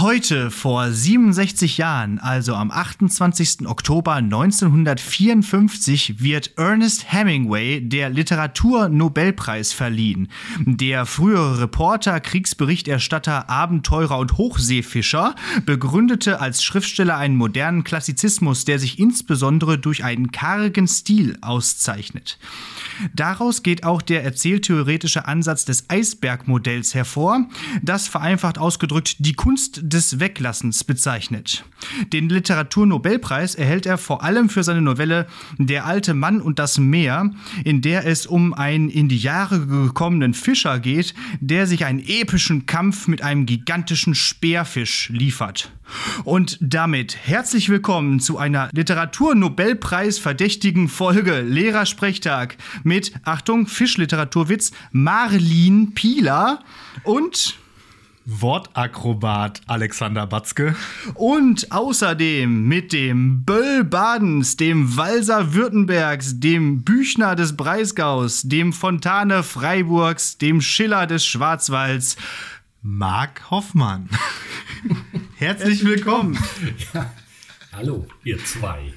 Heute vor 67 Jahren, also am 28. Oktober 1954, wird Ernest Hemingway der Literaturnobelpreis verliehen. Der frühere Reporter, Kriegsberichterstatter, Abenteurer und Hochseefischer begründete als Schriftsteller einen modernen Klassizismus, der sich insbesondere durch einen kargen Stil auszeichnet. Daraus geht auch der erzähltheoretische Ansatz des Eisbergmodells hervor, das vereinfacht ausgedrückt die Kunst des Weglassens bezeichnet. Den Literaturnobelpreis erhält er vor allem für seine Novelle Der alte Mann und das Meer, in der es um einen in die Jahre gekommenen Fischer geht, der sich einen epischen Kampf mit einem gigantischen Speerfisch liefert. Und damit herzlich willkommen zu einer Literaturnobelpreis verdächtigen Folge Lehrersprechtag mit, Achtung, Fischliteraturwitz, Marlin Pieler und Wortakrobat Alexander Batzke. Und außerdem mit dem Böll Badens, dem Walser Württembergs, dem Büchner des Breisgaus, dem Fontane Freiburgs, dem Schiller des Schwarzwalds, Marc Hoffmann. Herzlich willkommen. Ja. Hallo, ihr zwei.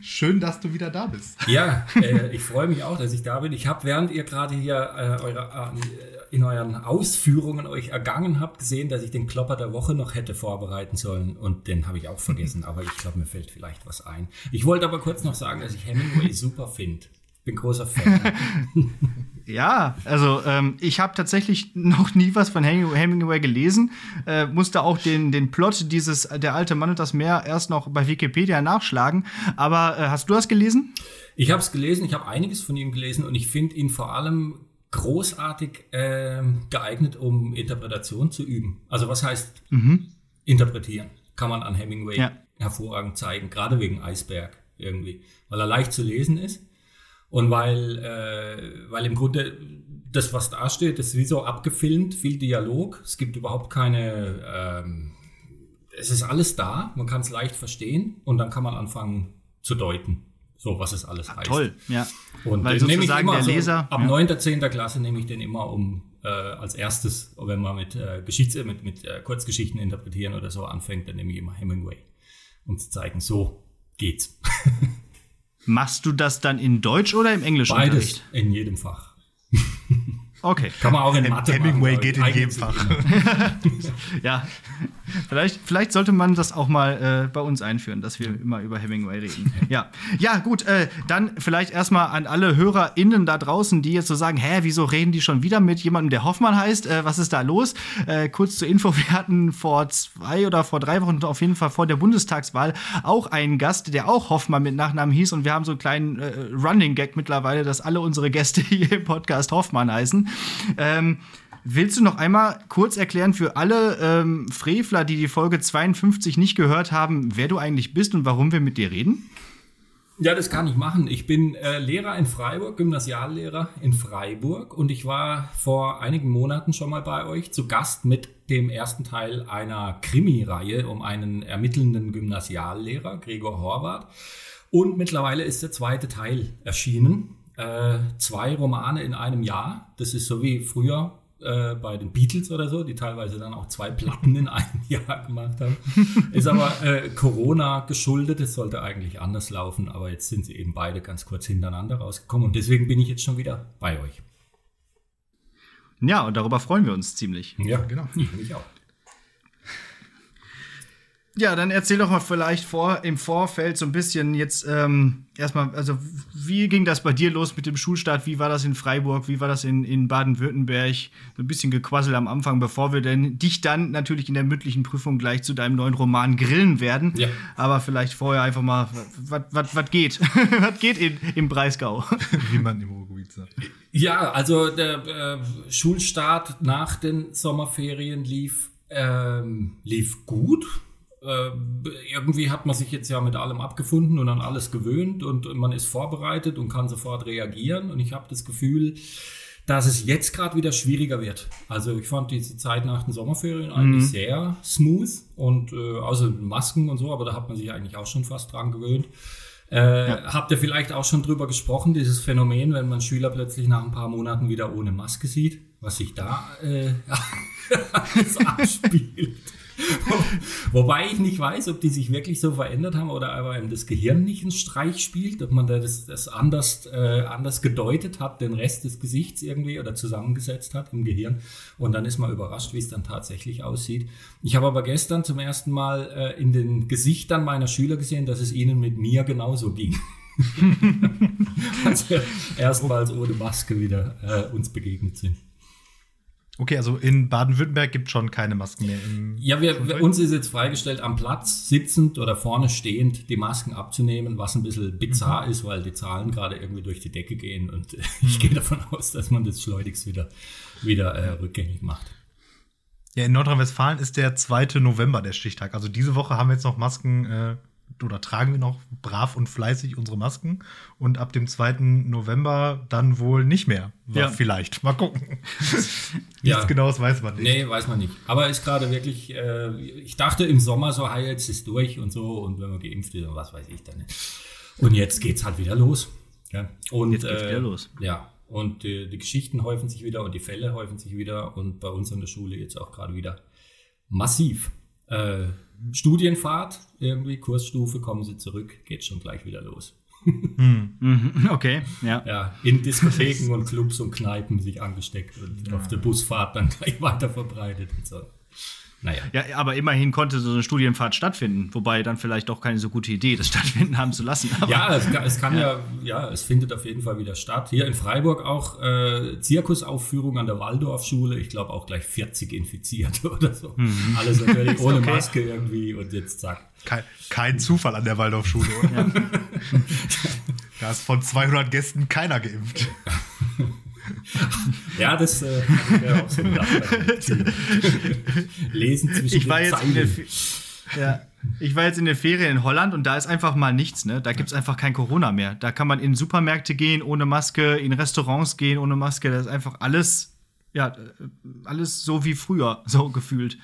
Schön, dass du wieder da bist. Ja, äh, ich freue mich auch, dass ich da bin. Ich habe, während ihr gerade hier äh, eure, äh, in euren Ausführungen euch ergangen habt, gesehen, dass ich den Klopper der Woche noch hätte vorbereiten sollen. Und den habe ich auch vergessen. Aber ich glaube, mir fällt vielleicht was ein. Ich wollte aber kurz noch sagen, dass ich Hemingway super finde. Bin großer Fan. ja, also ähm, ich habe tatsächlich noch nie was von Hemingway gelesen. Äh, musste auch den, den Plot dieses Der alte Mann und das Meer erst noch bei Wikipedia nachschlagen. Aber äh, hast du das gelesen? Ich habe es gelesen, ich habe einiges von ihm gelesen und ich finde ihn vor allem großartig äh, geeignet, um Interpretation zu üben. Also was heißt mhm. interpretieren? Kann man an Hemingway ja. hervorragend zeigen, gerade wegen Eisberg irgendwie, weil er leicht zu lesen ist und weil, äh, weil im Grunde das, was da steht, ist wie so abgefilmt, viel Dialog. Es gibt überhaupt keine, ähm, es ist alles da, man kann es leicht verstehen und dann kann man anfangen zu deuten. So, was es alles heißt. Toll, ja. Und Weil den nehme ich immer, der Leser, so, ab ja. 9., 10. Klasse nehme ich den immer um äh, als erstes, wenn man mit, äh, Geschichts-, mit, mit äh, Kurzgeschichten interpretieren oder so anfängt, dann nehme ich immer Hemingway, um zu zeigen, so geht's. Machst du das dann in Deutsch oder im Englischen? Beides, in jedem Fach. Okay. Kann man auch in Mathe Hemingway machen, geht in jedem Fach. ja, vielleicht, vielleicht sollte man das auch mal äh, bei uns einführen, dass wir immer über Hemingway reden. Ja, ja gut, äh, dann vielleicht erstmal an alle HörerInnen da draußen, die jetzt so sagen, hä, wieso reden die schon wieder mit jemandem, der Hoffmann heißt? Äh, was ist da los? Äh, kurz zur Info, wir hatten vor zwei oder vor drei Wochen auf jeden Fall vor der Bundestagswahl auch einen Gast, der auch Hoffmann mit Nachnamen hieß und wir haben so einen kleinen äh, Running Gag mittlerweile, dass alle unsere Gäste hier im Podcast Hoffmann heißen. Ähm, willst du noch einmal kurz erklären für alle ähm, Frevler, die die Folge 52 nicht gehört haben, wer du eigentlich bist und warum wir mit dir reden? Ja, das kann ich machen. Ich bin äh, Lehrer in Freiburg, Gymnasiallehrer in Freiburg und ich war vor einigen Monaten schon mal bei euch zu Gast mit dem ersten Teil einer Krimi-Reihe um einen ermittelnden Gymnasiallehrer, Gregor Horvath. Und mittlerweile ist der zweite Teil erschienen äh, zwei Romane in einem Jahr. Das ist so wie früher äh, bei den Beatles oder so, die teilweise dann auch zwei Platten in einem Jahr gemacht haben. Ist aber äh, Corona geschuldet. Es sollte eigentlich anders laufen, aber jetzt sind sie eben beide ganz kurz hintereinander rausgekommen und deswegen bin ich jetzt schon wieder bei euch. Ja, und darüber freuen wir uns ziemlich. Ja, genau. Ich mich auch. Ja, dann erzähl doch mal vielleicht vor, im Vorfeld so ein bisschen jetzt ähm, erstmal, also wie ging das bei dir los mit dem Schulstart? Wie war das in Freiburg? Wie war das in, in Baden-Württemberg? So ein bisschen Gequassel am Anfang, bevor wir denn dich dann natürlich in der mündlichen Prüfung gleich zu deinem neuen Roman grillen werden. Ja. Aber vielleicht vorher einfach mal, was geht? was geht in, im Breisgau? Wie man im Ruhrgebiet sagt. Ja, also der äh, Schulstart nach den Sommerferien lief, ähm, lief gut äh, irgendwie hat man sich jetzt ja mit allem abgefunden und an alles gewöhnt und man ist vorbereitet und kann sofort reagieren. Und ich habe das Gefühl, dass es jetzt gerade wieder schwieriger wird. Also ich fand diese Zeit nach den Sommerferien eigentlich mhm. sehr smooth und äh, außer Masken und so, aber da hat man sich eigentlich auch schon fast dran gewöhnt. Äh, ja. Habt ihr vielleicht auch schon drüber gesprochen, dieses Phänomen, wenn man Schüler plötzlich nach ein paar Monaten wieder ohne Maske sieht, was sich da äh, abspielt? Wobei ich nicht weiß, ob die sich wirklich so verändert haben oder aber eben das Gehirn nicht einen Streich spielt, ob man das, das anders, äh, anders gedeutet hat, den Rest des Gesichts irgendwie oder zusammengesetzt hat im Gehirn. Und dann ist man überrascht, wie es dann tatsächlich aussieht. Ich habe aber gestern zum ersten Mal äh, in den Gesichtern meiner Schüler gesehen, dass es ihnen mit mir genauso ging. als wir erstmals ohne Maske wieder äh, uns begegnet sind. Okay, also in Baden-Württemberg gibt es schon keine Masken mehr. ja, wir, wir, uns ist jetzt freigestellt, am Platz sitzend oder vorne stehend die Masken abzunehmen, was ein bisschen bizarr mhm. ist, weil die Zahlen gerade irgendwie durch die Decke gehen und ich mhm. gehe davon aus, dass man das schleunigst wieder, wieder äh, rückgängig macht. Ja, in Nordrhein-Westfalen ist der 2. November der Stichtag. Also diese Woche haben wir jetzt noch Masken äh, oder tragen wir noch brav und fleißig unsere Masken und ab dem 2. November dann wohl nicht mehr. Ja. Vielleicht. Mal gucken. Nichts ja. Genaues weiß man nicht. Nee, weiß man nicht. Aber ist gerade wirklich, äh, ich dachte im Sommer so, hey, jetzt ist durch und so und wenn man geimpft ist und was weiß ich dann nicht. Und jetzt geht's halt wieder los. Ja. Und, jetzt geht's äh, wieder los. Ja. Und äh, die Geschichten häufen sich wieder und die Fälle häufen sich wieder und bei uns an der Schule jetzt auch gerade wieder massiv. Äh, Studienfahrt, irgendwie Kursstufe, kommen sie zurück, geht schon gleich wieder los. Hm. Okay, ja. Ja, in Diskotheken und Clubs und Kneipen sich angesteckt und ja. auf der Busfahrt dann gleich weiter verbreitet und so. Naja. Ja, aber immerhin konnte so eine Studienfahrt stattfinden, wobei dann vielleicht doch keine so gute Idee, das stattfinden haben zu lassen. Aber, ja, es kann, es kann ja. ja. ja, es findet auf jeden Fall wieder statt. Hier in Freiburg auch äh, Zirkusaufführung an der Waldorfschule, ich glaube auch gleich 40 Infizierte oder so. Mhm. Alles natürlich ohne okay. Maske irgendwie und jetzt zack. Kein, kein Zufall an der Waldorfschule, oder? Ja. da ist von 200 Gästen keiner geimpft. ja, das äh, wäre auch so gedacht. Lesen zwischen ich war den jetzt Zeilen. ja, ich war jetzt in der Ferien in Holland und da ist einfach mal nichts, ne? Da gibt es einfach kein Corona mehr. Da kann man in Supermärkte gehen ohne Maske, in Restaurants gehen ohne Maske. Das ist einfach alles, ja, alles so wie früher, so gefühlt.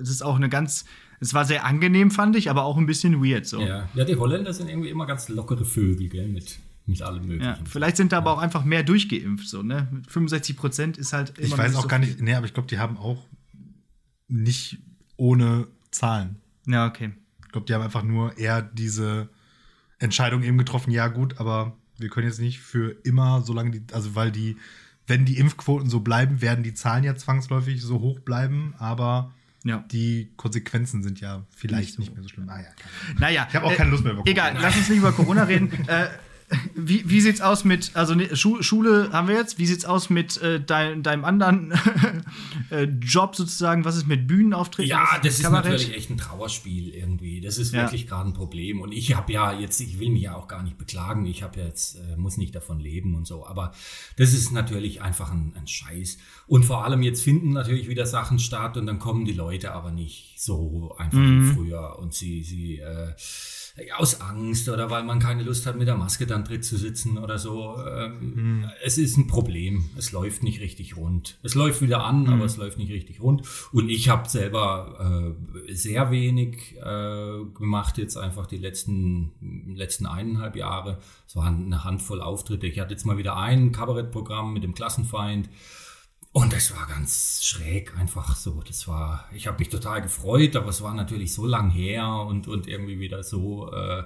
Es ist auch eine ganz, es war sehr angenehm, fand ich, aber auch ein bisschen weird so. Ja, ja die Holländer sind irgendwie immer ganz lockere Vögel, gell, mit mit allem möglichen. Ja, vielleicht sind da aber auch einfach mehr durchgeimpft, so, ne? 65 Prozent ist halt immer Ich weiß auch so gar nicht, nee, aber ich glaube, die haben auch nicht ohne Zahlen. Ja, okay. Ich glaube, die haben einfach nur eher diese Entscheidung eben getroffen, ja, gut, aber wir können jetzt nicht für immer, solange die, also weil die, wenn die Impfquoten so bleiben, werden die Zahlen ja zwangsläufig so hoch bleiben, aber ja. Die Konsequenzen sind ja vielleicht nicht, so. nicht mehr so schlimm. Ah, ja, naja, ich habe auch keine Lust mehr bekommen. Egal, lass uns nicht über Corona reden. äh, wie, wie sieht's aus mit, also ne, Schule haben wir jetzt, wie sieht's aus mit äh, dein, deinem anderen äh, Job sozusagen? Was ist mit Bühnenauftritten? Ja, das ist Kabarett? natürlich echt ein Trauerspiel irgendwie. Das ist ja. wirklich gerade ein Problem. Und ich habe ja jetzt, ich will mich ja auch gar nicht beklagen. Ich habe ja jetzt, äh, muss nicht davon leben und so. Aber das ist natürlich einfach ein, ein Scheiß. Und vor allem jetzt finden natürlich wieder Sachen statt und dann kommen die Leute aber nicht so einfach mhm. wie früher. Und sie, sie, äh, aus Angst oder weil man keine Lust hat, mit der Maske dann drin zu sitzen oder so. Ähm, hm. Es ist ein Problem. Es läuft nicht richtig rund. Es läuft wieder an, hm. aber es läuft nicht richtig rund. Und ich habe selber äh, sehr wenig äh, gemacht, jetzt einfach die letzten, letzten eineinhalb Jahre. Es waren eine Handvoll Auftritte. Ich hatte jetzt mal wieder ein Kabarettprogramm mit dem Klassenfeind. Und das war ganz schräg, einfach so. Das war, ich habe mich total gefreut, aber es war natürlich so lang her und, und irgendwie wieder so äh,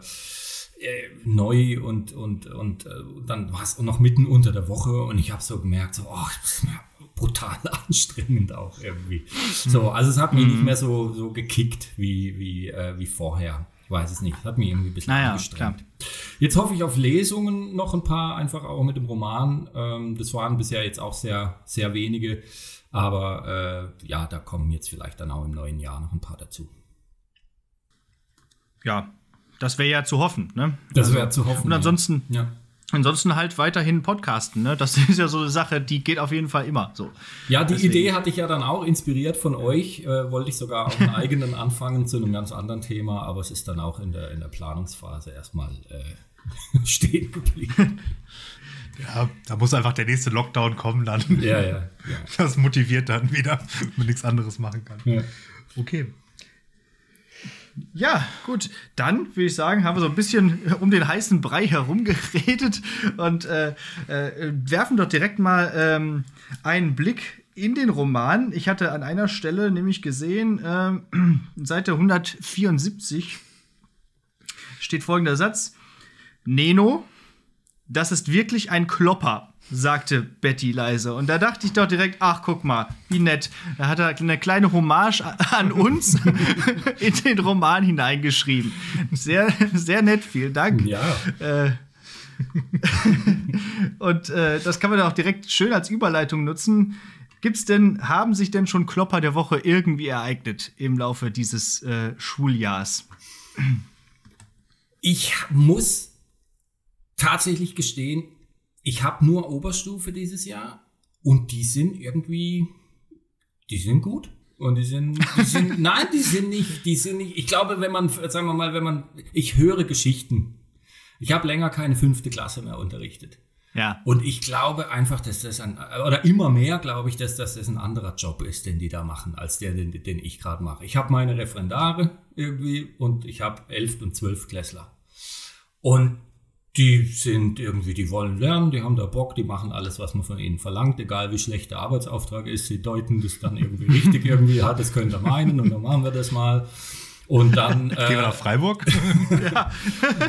äh neu und, und, und, äh, dann war es noch mitten unter der Woche und ich habe so gemerkt, so, oh, das ist mir brutal anstrengend auch irgendwie. So, also es hat mich nicht mhm. mehr so, so gekickt wie, wie, äh, wie vorher. Ich weiß es nicht. Hat mich irgendwie ein bisschen naja, angestrengt. Klar. Jetzt hoffe ich auf Lesungen noch ein paar, einfach auch mit dem Roman. Ähm, das waren bisher jetzt auch sehr, sehr wenige. Aber äh, ja, da kommen jetzt vielleicht dann auch im neuen Jahr noch ein paar dazu. Ja, das wäre ja zu hoffen, ne? Das wäre also, zu hoffen. Und ansonsten, ja. Ansonsten halt weiterhin podcasten, ne? Das ist ja so eine Sache, die geht auf jeden Fall immer so. Ja, die Deswegen. Idee hatte ich ja dann auch inspiriert von euch. Äh, wollte ich sogar auch einen eigenen anfangen zu einem ganz anderen Thema, aber es ist dann auch in der, in der Planungsphase erstmal äh, stehen geblieben. Ja, da muss einfach der nächste Lockdown kommen dann. Ja, ja. ja. Das motiviert dann wieder, wenn man nichts anderes machen kann. Ja. Okay. Ja, gut. Dann würde ich sagen, haben wir so ein bisschen um den heißen Brei herumgeredet und äh, äh, werfen doch direkt mal ähm, einen Blick in den Roman. Ich hatte an einer Stelle nämlich gesehen, äh, Seite 174 steht folgender Satz. Neno, das ist wirklich ein Klopper sagte Betty leise. Und da dachte ich doch direkt, ach, guck mal, wie nett. Da hat er eine kleine Hommage an uns in den Roman hineingeschrieben. Sehr, sehr nett, vielen Dank. Ja. Äh, und äh, das kann man dann auch direkt schön als Überleitung nutzen. Gibt's denn, haben sich denn schon Klopper der Woche irgendwie ereignet im Laufe dieses äh, Schuljahrs? Ich muss tatsächlich gestehen, ich habe nur Oberstufe dieses Jahr und die sind irgendwie, die sind gut. Und die sind, die sind, nein, die sind nicht, die sind nicht. Ich glaube, wenn man, sagen wir mal, wenn man, ich höre Geschichten. Ich habe länger keine fünfte Klasse mehr unterrichtet. Ja. Und ich glaube einfach, dass das ein, oder immer mehr glaube ich, dass das ein anderer Job ist, den die da machen, als der, den, den ich gerade mache. Ich habe meine Referendare irgendwie und ich habe elf und zwölf Klässler. Und die sind irgendwie, die wollen lernen, die haben da Bock, die machen alles, was man von ihnen verlangt, egal wie schlecht der Arbeitsauftrag ist, sie deuten das dann irgendwie richtig irgendwie, ja, das könnt ihr meinen und dann machen wir das mal. Und dann äh, gehen wir nach Freiburg. ja.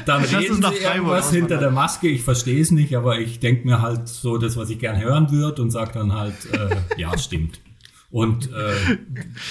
Dann Lass reden sie irgendwas hinter der Maske. Ich verstehe es nicht, aber ich denke mir halt so das, was ich gern hören würde und sage dann halt, äh, ja, stimmt. Und äh,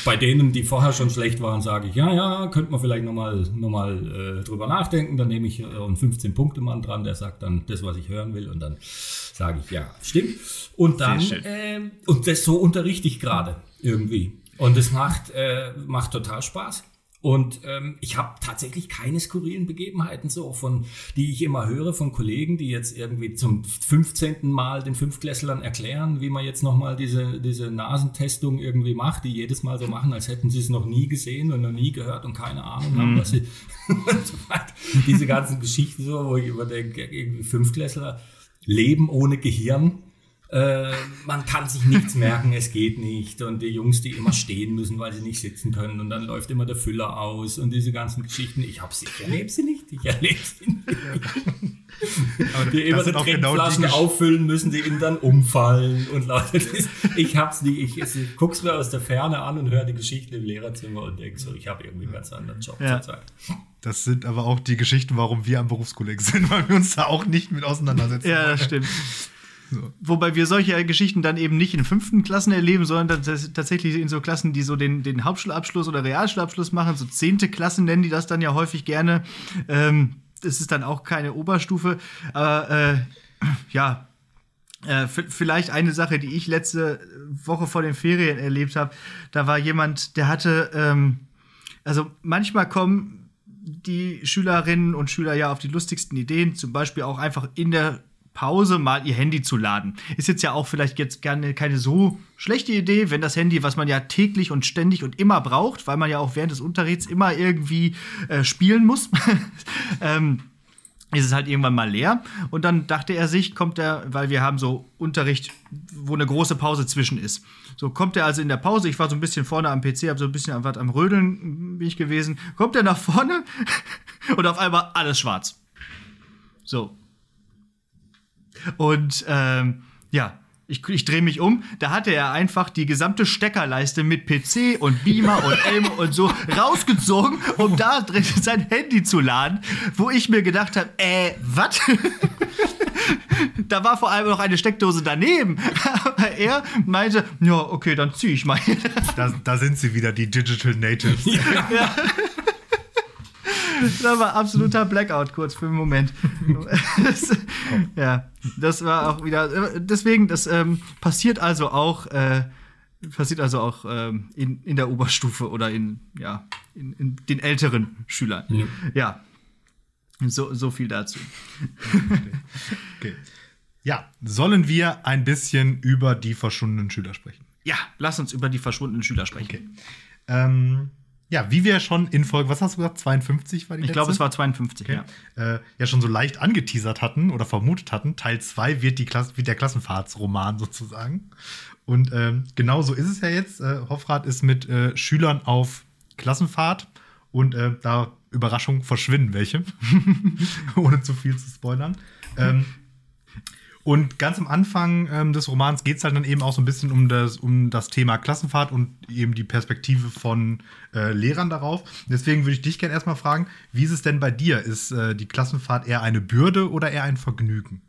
bei denen, die vorher schon schlecht waren, sage ich, ja, ja, könnte man vielleicht nochmal noch mal, äh, drüber nachdenken. Dann nehme ich äh, einen 15-Punkte-Mann dran, der sagt dann das, was ich hören will. Und dann sage ich, ja, stimmt. Und dann, äh, und das so unterrichte ich gerade irgendwie. Und es macht, äh, macht total Spaß. Und ähm, ich habe tatsächlich keine skurrilen Begebenheiten so, von die ich immer höre von Kollegen, die jetzt irgendwie zum 15. Mal den Fünftklässlern erklären, wie man jetzt nochmal diese, diese Nasentestung irgendwie macht, die jedes Mal so machen, als hätten sie es noch nie gesehen und noch nie gehört und keine Ahnung haben, mhm. was sie und so weiter. Diese ganzen Geschichten so, wo ich überdenke, irgendwie Fünftklässler leben ohne Gehirn äh, man kann sich nichts merken, es geht nicht. Und die Jungs, die immer stehen müssen, weil sie nicht sitzen können. Und dann läuft immer der Füller aus und diese ganzen Geschichten. Ich habe sie, ich erlebe sie nicht. Ich erlebe sie nicht. Aber die immer die genau Trinkflaschen genau auffüllen müssen, die ihnen dann umfallen. Und Leute, ich hab's nicht. Ich, ich guck's mir aus der Ferne an und höre die Geschichten im Lehrerzimmer und denke so, ich habe irgendwie einen ganz anderen Job ja. zurzeit. Das sind aber auch die Geschichten, warum wir am Berufskolleg sind, weil wir uns da auch nicht mit auseinandersetzen. Ja, das stimmt. Wobei wir solche Geschichten dann eben nicht in fünften Klassen erleben, sondern tatsächlich in so Klassen, die so den, den Hauptschulabschluss oder Realschulabschluss machen. So zehnte Klassen nennen die das dann ja häufig gerne. Ähm, das ist dann auch keine Oberstufe. Aber äh, ja, äh, vielleicht eine Sache, die ich letzte Woche vor den Ferien erlebt habe. Da war jemand, der hatte, ähm, also manchmal kommen die Schülerinnen und Schüler ja auf die lustigsten Ideen, zum Beispiel auch einfach in der Pause mal ihr Handy zu laden. Ist jetzt ja auch vielleicht jetzt gerne keine so schlechte Idee, wenn das Handy, was man ja täglich und ständig und immer braucht, weil man ja auch während des Unterrichts immer irgendwie äh, spielen muss, ähm, ist es halt irgendwann mal leer. Und dann dachte er sich, kommt er, weil wir haben so Unterricht, wo eine große Pause zwischen ist. So kommt er also in der Pause, ich war so ein bisschen vorne am PC, habe so ein bisschen am, am Rödeln bin ich gewesen, kommt er nach vorne und auf einmal alles schwarz. So, und ähm, ja, ich, ich drehe mich um, da hatte er einfach die gesamte Steckerleiste mit PC und Beamer und Elmo und so rausgezogen, um da drin sein Handy zu laden, wo ich mir gedacht habe, äh, was? da war vor allem noch eine Steckdose daneben. Aber er meinte, ja, okay, dann ziehe ich mal. da, da sind sie wieder, die Digital Natives. Ja. ja. Das war absoluter Blackout kurz für einen Moment. ja, das war auch wieder. Deswegen, das ähm, passiert also auch. Äh, passiert also auch ähm, in, in der Oberstufe oder in, ja, in, in den älteren Schülern. Ja. ja. So, so viel dazu. Okay. okay. Ja, sollen wir ein bisschen über die verschwundenen Schüler sprechen? Ja, lass uns über die verschwundenen Schüler sprechen. Okay. Ähm, ja, wie wir schon in Folge, was hast du gesagt, 52 war die Ich glaube, es war 52, okay. ja. Äh, ja, schon so leicht angeteasert hatten oder vermutet hatten. Teil 2 wird, die Klasse, wird der Klassenfahrtsroman sozusagen. Und ähm, genau so ist es ja jetzt. Äh, Hoffrat ist mit äh, Schülern auf Klassenfahrt Und äh, da, Überraschung, verschwinden welche. Ohne zu viel zu spoilern. Ähm, und ganz am Anfang ähm, des Romans geht es halt dann eben auch so ein bisschen um das, um das Thema Klassenfahrt und eben die Perspektive von äh, Lehrern darauf. Deswegen würde ich dich gerne erstmal fragen, wie ist es denn bei dir? Ist äh, die Klassenfahrt eher eine Bürde oder eher ein Vergnügen?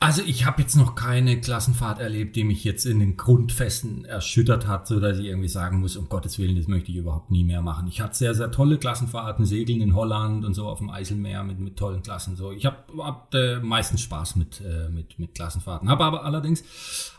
Also ich habe jetzt noch keine Klassenfahrt erlebt, die mich jetzt in den Grundfesten erschüttert hat, so dass ich irgendwie sagen muss, um Gottes Willen, das möchte ich überhaupt nie mehr machen. Ich hatte sehr, sehr tolle Klassenfahrten, Segeln in Holland und so auf dem Eiselmeer mit, mit tollen Klassen. So, ich habe hab, äh, meistens Spaß mit, äh, mit, mit Klassenfahrten. Habe aber allerdings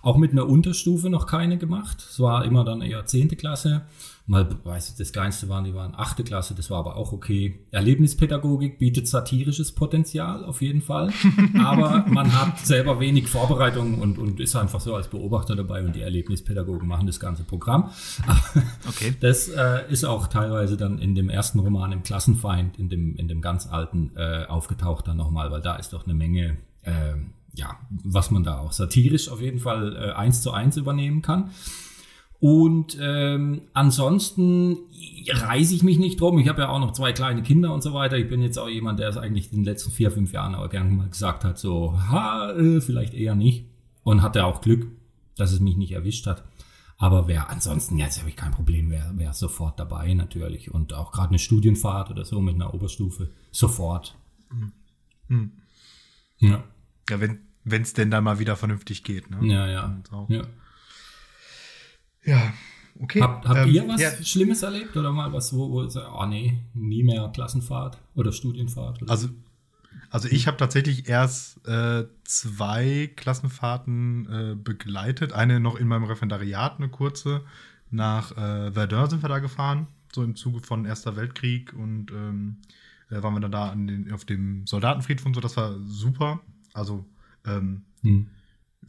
auch mit einer Unterstufe noch keine gemacht. Es war immer dann eher zehnte Klasse mal, weiß ich, das kleinste waren, die waren achte Klasse, das war aber auch okay. Erlebnispädagogik bietet satirisches Potenzial, auf jeden Fall. aber man hat selber wenig Vorbereitung und, und ist einfach so als Beobachter dabei und die Erlebnispädagogen machen das ganze Programm. okay. Das äh, ist auch teilweise dann in dem ersten Roman im Klassenfeind, in dem, in dem ganz alten, äh, aufgetaucht dann nochmal, weil da ist doch eine Menge, äh, ja, was man da auch satirisch auf jeden Fall äh, eins zu eins übernehmen kann. Und ähm, ansonsten reise ich mich nicht drum. Ich habe ja auch noch zwei kleine Kinder und so weiter. Ich bin jetzt auch jemand, der es eigentlich in den letzten vier, fünf Jahren auch gerne mal gesagt hat, so, ha, äh, vielleicht eher nicht. Und hatte auch Glück, dass es mich nicht erwischt hat. Aber wer ansonsten, jetzt habe ich kein Problem, wer wäre sofort dabei natürlich. Und auch gerade eine Studienfahrt oder so mit einer Oberstufe, sofort. Hm. Ja. Ja, wenn es denn dann mal wieder vernünftig geht. Ne? Ja, ja. ja. Ja, okay. Habt, habt ähm, ihr was ja. Schlimmes erlebt oder mal was, wo, wo ihr oh nee, nie mehr Klassenfahrt oder Studienfahrt? Oder? Also, also ich habe tatsächlich erst äh, zwei Klassenfahrten äh, begleitet. Eine noch in meinem Referendariat, eine kurze. Nach äh, Verdun sind wir da gefahren, so im Zuge von Erster Weltkrieg und ähm, äh, waren wir dann da den, auf dem Soldatenfriedhof und so. Das war super. Also ähm, hm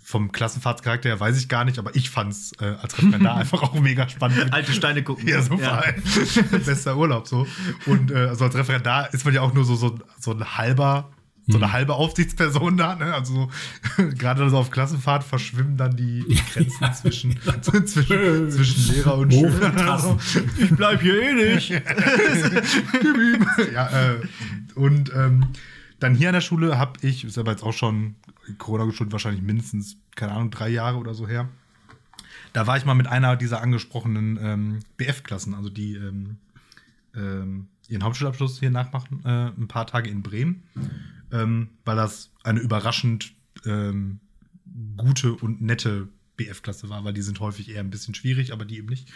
vom Klassenfahrtscharakter her weiß ich gar nicht, aber ich fand's äh, als Referendar einfach auch mega spannend. Alte Steine gucken. Ja, super. Ja. Bester Urlaub so. Und äh, also als Referendar ist man ja auch nur so, so, so ein halber so eine mhm. halbe Aufsichtsperson da, ne? Also gerade so auf Klassenfahrt verschwimmen dann die, Grenzen zwischen, zwischen, zwischen Lehrer und Schüler. Also, ich bleib hier eh nicht. ja, äh, und ähm, dann hier an der Schule habe ich, ist aber jetzt auch schon Corona geschuldet, wahrscheinlich mindestens, keine Ahnung, drei Jahre oder so her. Da war ich mal mit einer dieser angesprochenen ähm, BF-Klassen, also die ähm, ähm, ihren Hauptschulabschluss hier nachmachen, äh, ein paar Tage in Bremen, ähm, weil das eine überraschend ähm, gute und nette BF-Klasse war, weil die sind häufig eher ein bisschen schwierig, aber die eben nicht.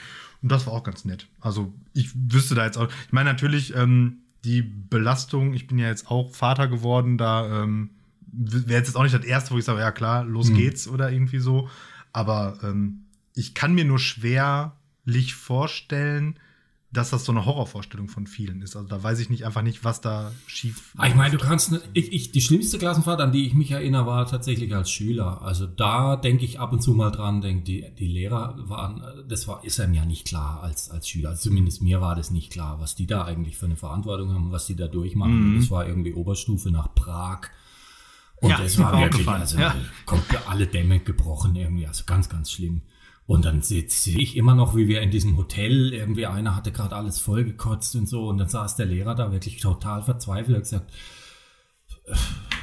Und das war auch ganz nett. Also ich wüsste da jetzt auch, ich meine natürlich, ähm, die Belastung, ich bin ja jetzt auch Vater geworden, da ähm, wäre jetzt auch nicht das erste, wo ich sage, ja klar, los mhm. geht's oder irgendwie so. Aber ähm, ich kann mir nur schwerlich vorstellen, dass das so eine Horrorvorstellung von vielen ist. Also da weiß ich nicht einfach nicht, was da schief. Ah, ich meine, du kannst, ne, ich, ich, die schlimmste Klassenfahrt, an die ich mich erinnere, war tatsächlich als Schüler. Also da denke ich ab und zu mal dran, denke die, die Lehrer waren, das war, ist einem ja nicht klar als, als Schüler. Also zumindest mir war das nicht klar, was die da eigentlich für eine Verantwortung haben, was die da durchmachen. Mhm. Das war irgendwie Oberstufe nach Prag. Und ja, das war wirklich, also ja. kommt alle Dämme gebrochen irgendwie, also ganz, ganz schlimm. Und dann sehe seh ich immer noch, wie wir in diesem Hotel, irgendwie einer hatte gerade alles vollgekotzt und so. Und dann saß der Lehrer da wirklich total verzweifelt und gesagt,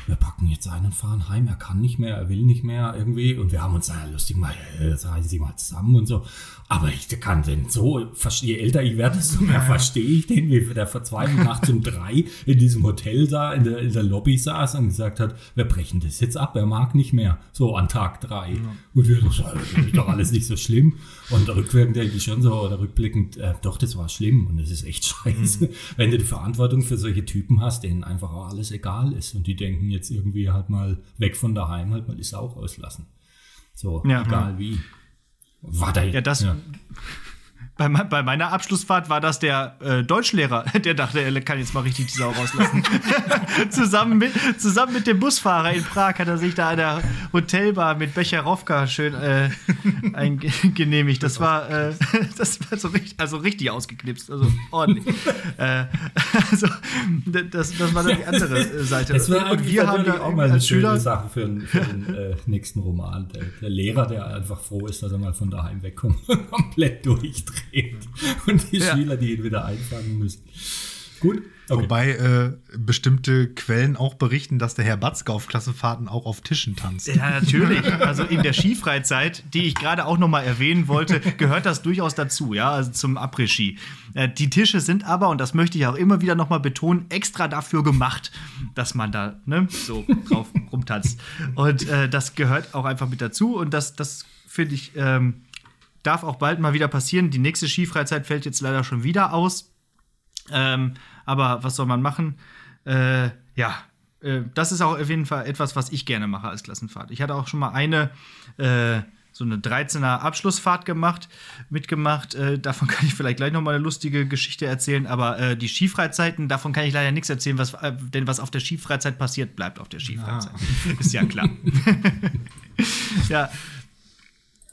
wir packen jetzt ein und fahren heim. Er kann nicht mehr, er will nicht mehr irgendwie. Und wir haben uns da lustig mal, äh, sagen Sie mal zusammen und so. Aber ich kann den so, je älter ich werde, desto mehr verstehe ich den, wie der verzweifelt nachts um drei in diesem Hotel da, in der, in der Lobby saß und gesagt hat, wir brechen das jetzt ab, er mag nicht mehr. So an Tag drei. Ja. Und wir so, das ist doch alles nicht so schlimm. Und rückwirkend denke ich schon so, oder rückblickend, äh, doch, das war schlimm und das ist echt scheiße. Mhm. Wenn du die Verantwortung für solche Typen hast, denen einfach auch alles egal ist und die denken jetzt irgendwie halt mal weg von daheim, halt mal die Sau auslassen. So, ja, egal ja. wie. War da Ja, das. Ja. Bei, bei, meiner Abschlussfahrt war das der äh, Deutschlehrer, der dachte, er kann jetzt mal richtig die Sau rauslassen. zusammen, mit, zusammen mit dem Busfahrer in Prag hat er sich da an der Hotelbar mit Becherowka schön äh, eingenehmigt. Das war, äh, das war so richtig, also richtig ausgeknipst, also ordentlich. äh, also, das, das war dann die andere Seite. Das war Und wir haben da auch mal eine schöne Sache für, den, für den äh, nächsten Roman. Der, der, Lehrer, der einfach froh ist, dass er mal von daheim wegkommt und komplett durchdreht. Steht und die ja. Schüler, die ihn wieder einfangen müssen. Gut. Okay. Wobei äh, bestimmte Quellen auch berichten, dass der Herr Batzke auf Klassenfahrten auch auf Tischen tanzt. Ja, natürlich. Also in der Skifreizeit, die ich gerade auch noch mal erwähnen wollte, gehört das durchaus dazu, ja, also zum Après-Ski. Äh, die Tische sind aber, und das möchte ich auch immer wieder noch mal betonen, extra dafür gemacht, dass man da ne, so drauf rumtanzt. Und äh, das gehört auch einfach mit dazu. Und das, das finde ich, ähm, darf auch bald mal wieder passieren. Die nächste Skifreizeit fällt jetzt leider schon wieder aus. Ähm, aber was soll man machen? Äh, ja, äh, das ist auch auf jeden Fall etwas, was ich gerne mache als Klassenfahrt. Ich hatte auch schon mal eine, äh, so eine 13er Abschlussfahrt gemacht, mitgemacht. Äh, davon kann ich vielleicht gleich noch mal eine lustige Geschichte erzählen. Aber äh, die Skifreizeiten, davon kann ich leider nichts erzählen, was, äh, denn was auf der Skifreizeit passiert, bleibt auf der Skifreizeit. Ah. Ist ja klar. ja.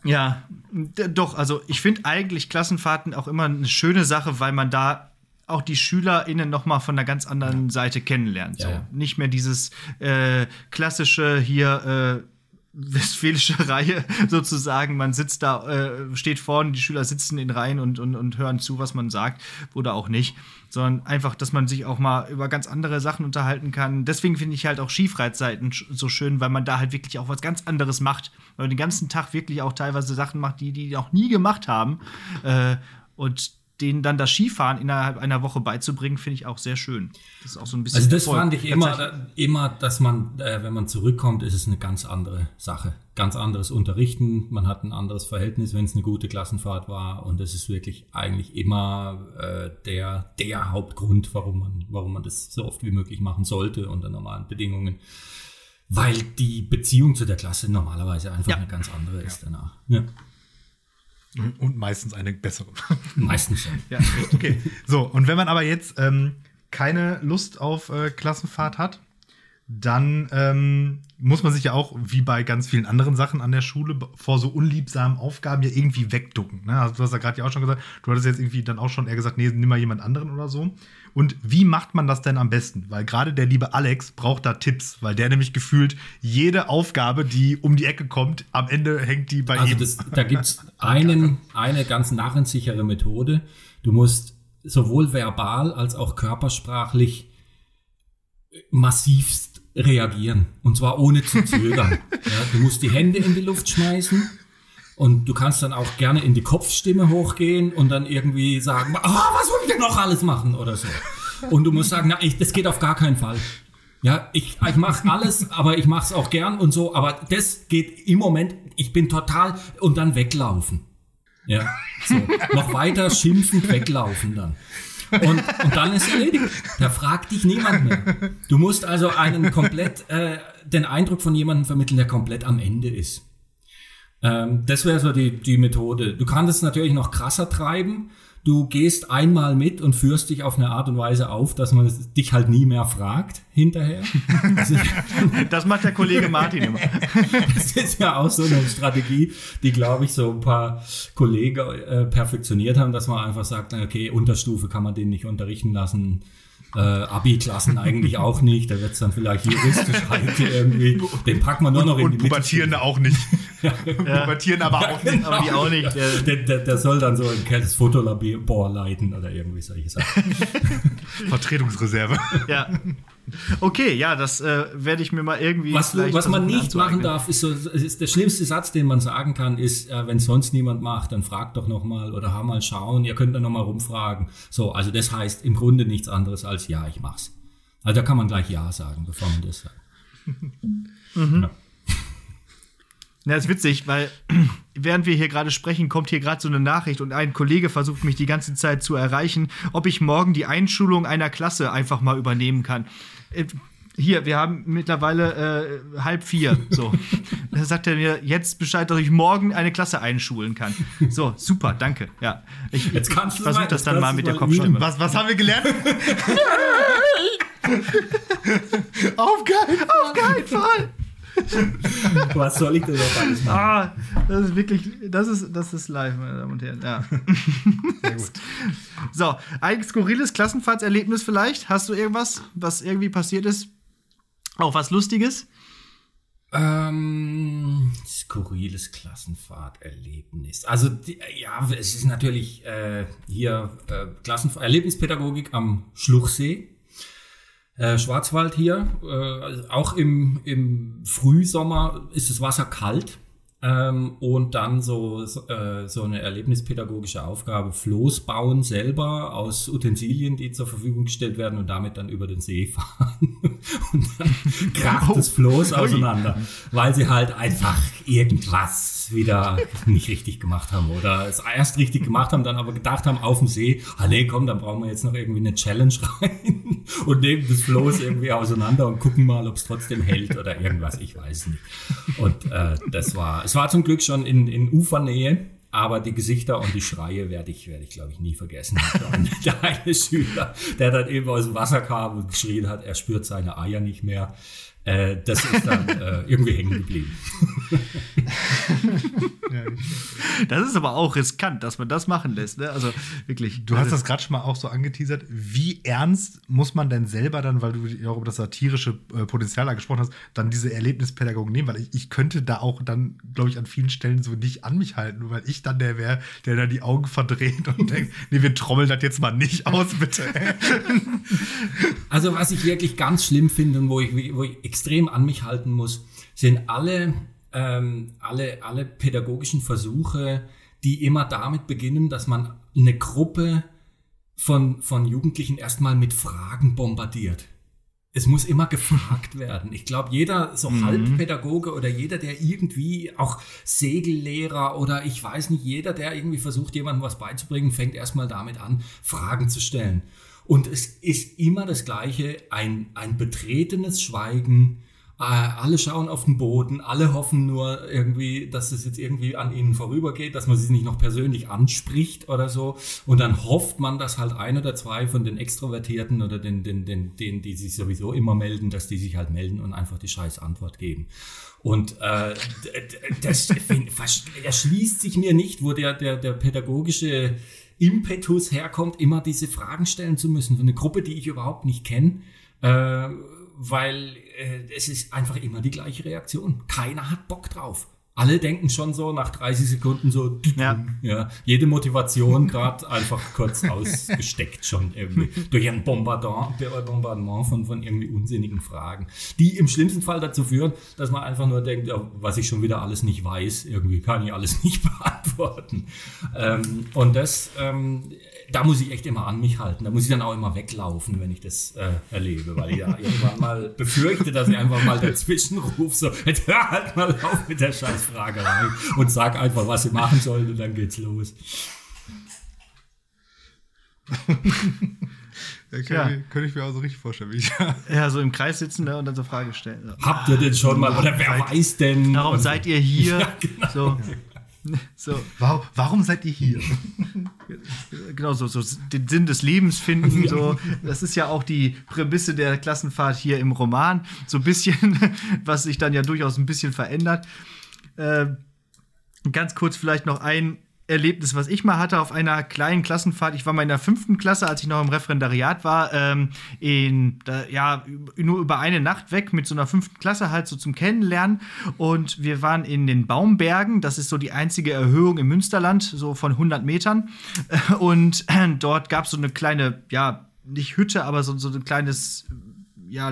Ja, doch, also ich finde eigentlich Klassenfahrten auch immer eine schöne Sache, weil man da auch die SchülerInnen noch mal von einer ganz anderen ja. Seite kennenlernt. So. Ja, ja. Nicht mehr dieses äh, klassische hier äh, westfälische Reihe sozusagen. Man sitzt da, äh, steht vorne, die Schüler sitzen in Reihen und, und, und hören zu, was man sagt oder auch nicht. Sondern einfach, dass man sich auch mal über ganz andere Sachen unterhalten kann. Deswegen finde ich halt auch Skifreizeiten so schön, weil man da halt wirklich auch was ganz anderes macht. Weil man den ganzen Tag wirklich auch teilweise Sachen macht, die die noch nie gemacht haben. Äh, und denen dann das Skifahren innerhalb einer Woche beizubringen, finde ich auch sehr schön. Das ist auch so ein bisschen. Also das fand ich immer, immer, dass man, äh, wenn man zurückkommt, ist es eine ganz andere Sache. Ganz anderes Unterrichten. Man hat ein anderes Verhältnis, wenn es eine gute Klassenfahrt war. Und das ist wirklich eigentlich immer äh, der, der Hauptgrund, warum man, warum man das so oft wie möglich machen sollte unter normalen Bedingungen. Weil die Beziehung zu der Klasse normalerweise einfach ja. eine ganz andere ist danach. Ja. Und meistens eine bessere. Meistens ja. ja. Okay. So, und wenn man aber jetzt ähm, keine Lust auf äh, Klassenfahrt hat, dann ähm, muss man sich ja auch, wie bei ganz vielen anderen Sachen an der Schule, vor so unliebsamen Aufgaben ja irgendwie wegducken. Ne? Also, du hast ja gerade ja auch schon gesagt, du hattest jetzt irgendwie dann auch schon eher gesagt, nee, nimm mal jemand anderen oder so. Und wie macht man das denn am besten? Weil gerade der liebe Alex braucht da Tipps, weil der nämlich gefühlt jede Aufgabe, die um die Ecke kommt, am Ende hängt die bei also ihm. Das, da gibt es eine ganz narrensichere Methode. Du musst sowohl verbal als auch körpersprachlich massivst reagieren. Und zwar ohne zu zögern. ja, du musst die Hände in die Luft schmeißen und du kannst dann auch gerne in die Kopfstimme hochgehen und dann irgendwie sagen, oh, was ich denn noch alles machen oder so. Und du musst sagen, na, ich, das geht auf gar keinen Fall. Ja, ich, ich mache alles, aber ich mache es auch gern und so, aber das geht im Moment, ich bin total und dann weglaufen. Ja, so. Noch weiter schimpfend weglaufen dann. Und, und dann ist erledigt. Da fragt dich niemand mehr. Du musst also einen komplett, äh, den Eindruck von jemandem vermitteln, der komplett am Ende ist. Ähm, das wäre so die, die Methode. Du kannst es natürlich noch krasser treiben. Du gehst einmal mit und führst dich auf eine Art und Weise auf, dass man dich halt nie mehr fragt hinterher. das macht der Kollege Martin immer. Das ist ja auch so eine Strategie, die, glaube ich, so ein paar Kollegen äh, perfektioniert haben, dass man einfach sagt, okay, Unterstufe kann man den nicht unterrichten lassen äh, Abi-Klassen eigentlich auch nicht. Da wird es dann vielleicht juristisch halt irgendwie. Den packen wir nur noch und, in die Und Pubertierende auch nicht. ja. Pubertierende aber auch nicht. Aber die auch nicht. Der, der, der soll dann so ein kaltes Fotolabor leiten oder irgendwie solche Sachen. Vertretungsreserve. Ja. Okay, ja, das äh, werde ich mir mal irgendwie. Was, was man nicht machen darf, ist so, ist der schlimmste Satz, den man sagen kann, ist, äh, wenn sonst niemand macht, dann fragt doch noch mal oder hör mal schauen. Ihr könnt dann noch mal rumfragen. So, also das heißt im Grunde nichts anderes als ja, ich mach's. Also da kann man gleich ja sagen, bevor man das sagt. mhm. ja. Ja, ist witzig, weil während wir hier gerade sprechen, kommt hier gerade so eine Nachricht und ein Kollege versucht mich die ganze Zeit zu erreichen, ob ich morgen die Einschulung einer Klasse einfach mal übernehmen kann. Äh, hier, wir haben mittlerweile äh, halb vier. So. da sagt er mir jetzt Bescheid, dass ich morgen eine Klasse einschulen kann. So, super, danke. Ja. Ich, jetzt kannst du versuche das dann mal mit der Kopfstimme. Was, was haben wir gelernt? auf keinen Fall! Auf keinen Fall! Was soll ich denn noch alles machen? Ah, das ist wirklich, das ist, das ist live, meine Damen und Herren. Ja. Sehr gut. So, ein skurriles Klassenfahrtserlebnis vielleicht? Hast du irgendwas, was irgendwie passiert ist? Auch was Lustiges? Ähm, skurriles Klassenfahrterlebnis. Also die, ja, es ist natürlich äh, hier äh, Klassenf Erlebnispädagogik am Schluchsee. Äh, Schwarzwald hier, äh, auch im, im Frühsommer ist das Wasser kalt. Ähm, und dann so, so, äh, so eine erlebnispädagogische Aufgabe, Floß bauen selber aus Utensilien, die zur Verfügung gestellt werden und damit dann über den See fahren. und dann kracht das Floß auseinander, weil sie halt einfach irgendwas wieder nicht richtig gemacht haben oder es erst richtig gemacht haben, dann aber gedacht haben auf dem See, ah nee, komm, dann brauchen wir jetzt noch irgendwie eine Challenge rein und nehmen das Floß irgendwie auseinander und gucken mal, ob es trotzdem hält oder irgendwas, ich weiß nicht. Und äh, das war es war zum Glück schon in, in Ufernähe, aber die Gesichter und die Schreie werde ich, werde ich glaube ich, nie vergessen. Der eine Schüler, der dann eben aus dem Wasser kam und geschrien hat, er spürt seine Eier nicht mehr. Äh, das ist dann äh, irgendwie hängen geblieben. das ist aber auch riskant, dass man das machen lässt. Ne? Also wirklich. Du hast das gerade schon mal auch so angeteasert. Wie ernst muss man denn selber dann, weil du ja auch über das satirische äh, Potenzial da gesprochen hast, dann diese Erlebnispädagogik nehmen? Weil ich, ich könnte da auch dann, glaube ich, an vielen Stellen so nicht an mich halten, weil ich dann der wäre, der dann die Augen verdreht und denkt, nee, wir trommeln das jetzt mal nicht aus, bitte. also was ich wirklich ganz schlimm finde und wo ich, wo ich extrem an mich halten muss, sind alle, ähm, alle, alle pädagogischen Versuche, die immer damit beginnen, dass man eine Gruppe von, von Jugendlichen erstmal mit Fragen bombardiert. Es muss immer gefragt werden. Ich glaube, jeder so mhm. Halbpädagoge oder jeder, der irgendwie auch Segellehrer oder ich weiß nicht, jeder, der irgendwie versucht, jemandem was beizubringen, fängt erstmal damit an, Fragen zu stellen. Und es ist immer das Gleiche, ein, ein betretenes Schweigen. Äh, alle schauen auf den Boden, alle hoffen nur irgendwie, dass es jetzt irgendwie an ihnen vorübergeht, dass man sie nicht noch persönlich anspricht oder so. Und dann hofft man, dass halt ein oder zwei von den Extrovertierten oder den, den, den, den, die sich sowieso immer melden, dass die sich halt melden und einfach die scheiß Antwort geben. Und äh, das erschließt sich mir nicht, wo der, der, der pädagogische Impetus herkommt, immer diese Fragen stellen zu müssen. So eine Gruppe, die ich überhaupt nicht kenne, äh, weil äh, es ist einfach immer die gleiche Reaktion. Keiner hat Bock drauf alle denken schon so nach 30 Sekunden so, ja, ja jede Motivation gerade einfach kurz ausgesteckt schon irgendwie durch ein Bombardement von, von irgendwie unsinnigen Fragen, die im schlimmsten Fall dazu führen, dass man einfach nur denkt, ja, was ich schon wieder alles nicht weiß, irgendwie kann ich alles nicht beantworten. Ähm, und das ähm, da muss ich echt immer an mich halten. Da muss ich dann auch immer weglaufen, wenn ich das äh, erlebe, weil ich ja irgendwann mal befürchte, dass ich einfach mal dazwischen rufe, so, jetzt hör halt mal auf mit der Scheißfragerei und sag einfach, was sie machen sollen und dann geht's los. Ja, ja. könnte ich mir auch so richtig vorstellen. Wie ich ja, so im Kreis sitzen da und dann so Fragen stellen. Habt ihr denn schon mal, oder wer weiß denn? Warum seid ihr hier? Ja, genau. So. So. Warum, warum seid ihr hier? genau, so, so den Sinn des Lebens finden. So. Das ist ja auch die Prämisse der Klassenfahrt hier im Roman. So ein bisschen, was sich dann ja durchaus ein bisschen verändert. Äh, ganz kurz vielleicht noch ein Erlebnis, was ich mal hatte auf einer kleinen Klassenfahrt. Ich war mal in der fünften Klasse, als ich noch im Referendariat war, ähm, in, da, ja, nur über eine Nacht weg mit so einer fünften Klasse halt so zum Kennenlernen. Und wir waren in den Baumbergen. Das ist so die einzige Erhöhung im Münsterland, so von 100 Metern. Und äh, dort gab es so eine kleine, ja, nicht Hütte, aber so, so ein kleines, ja,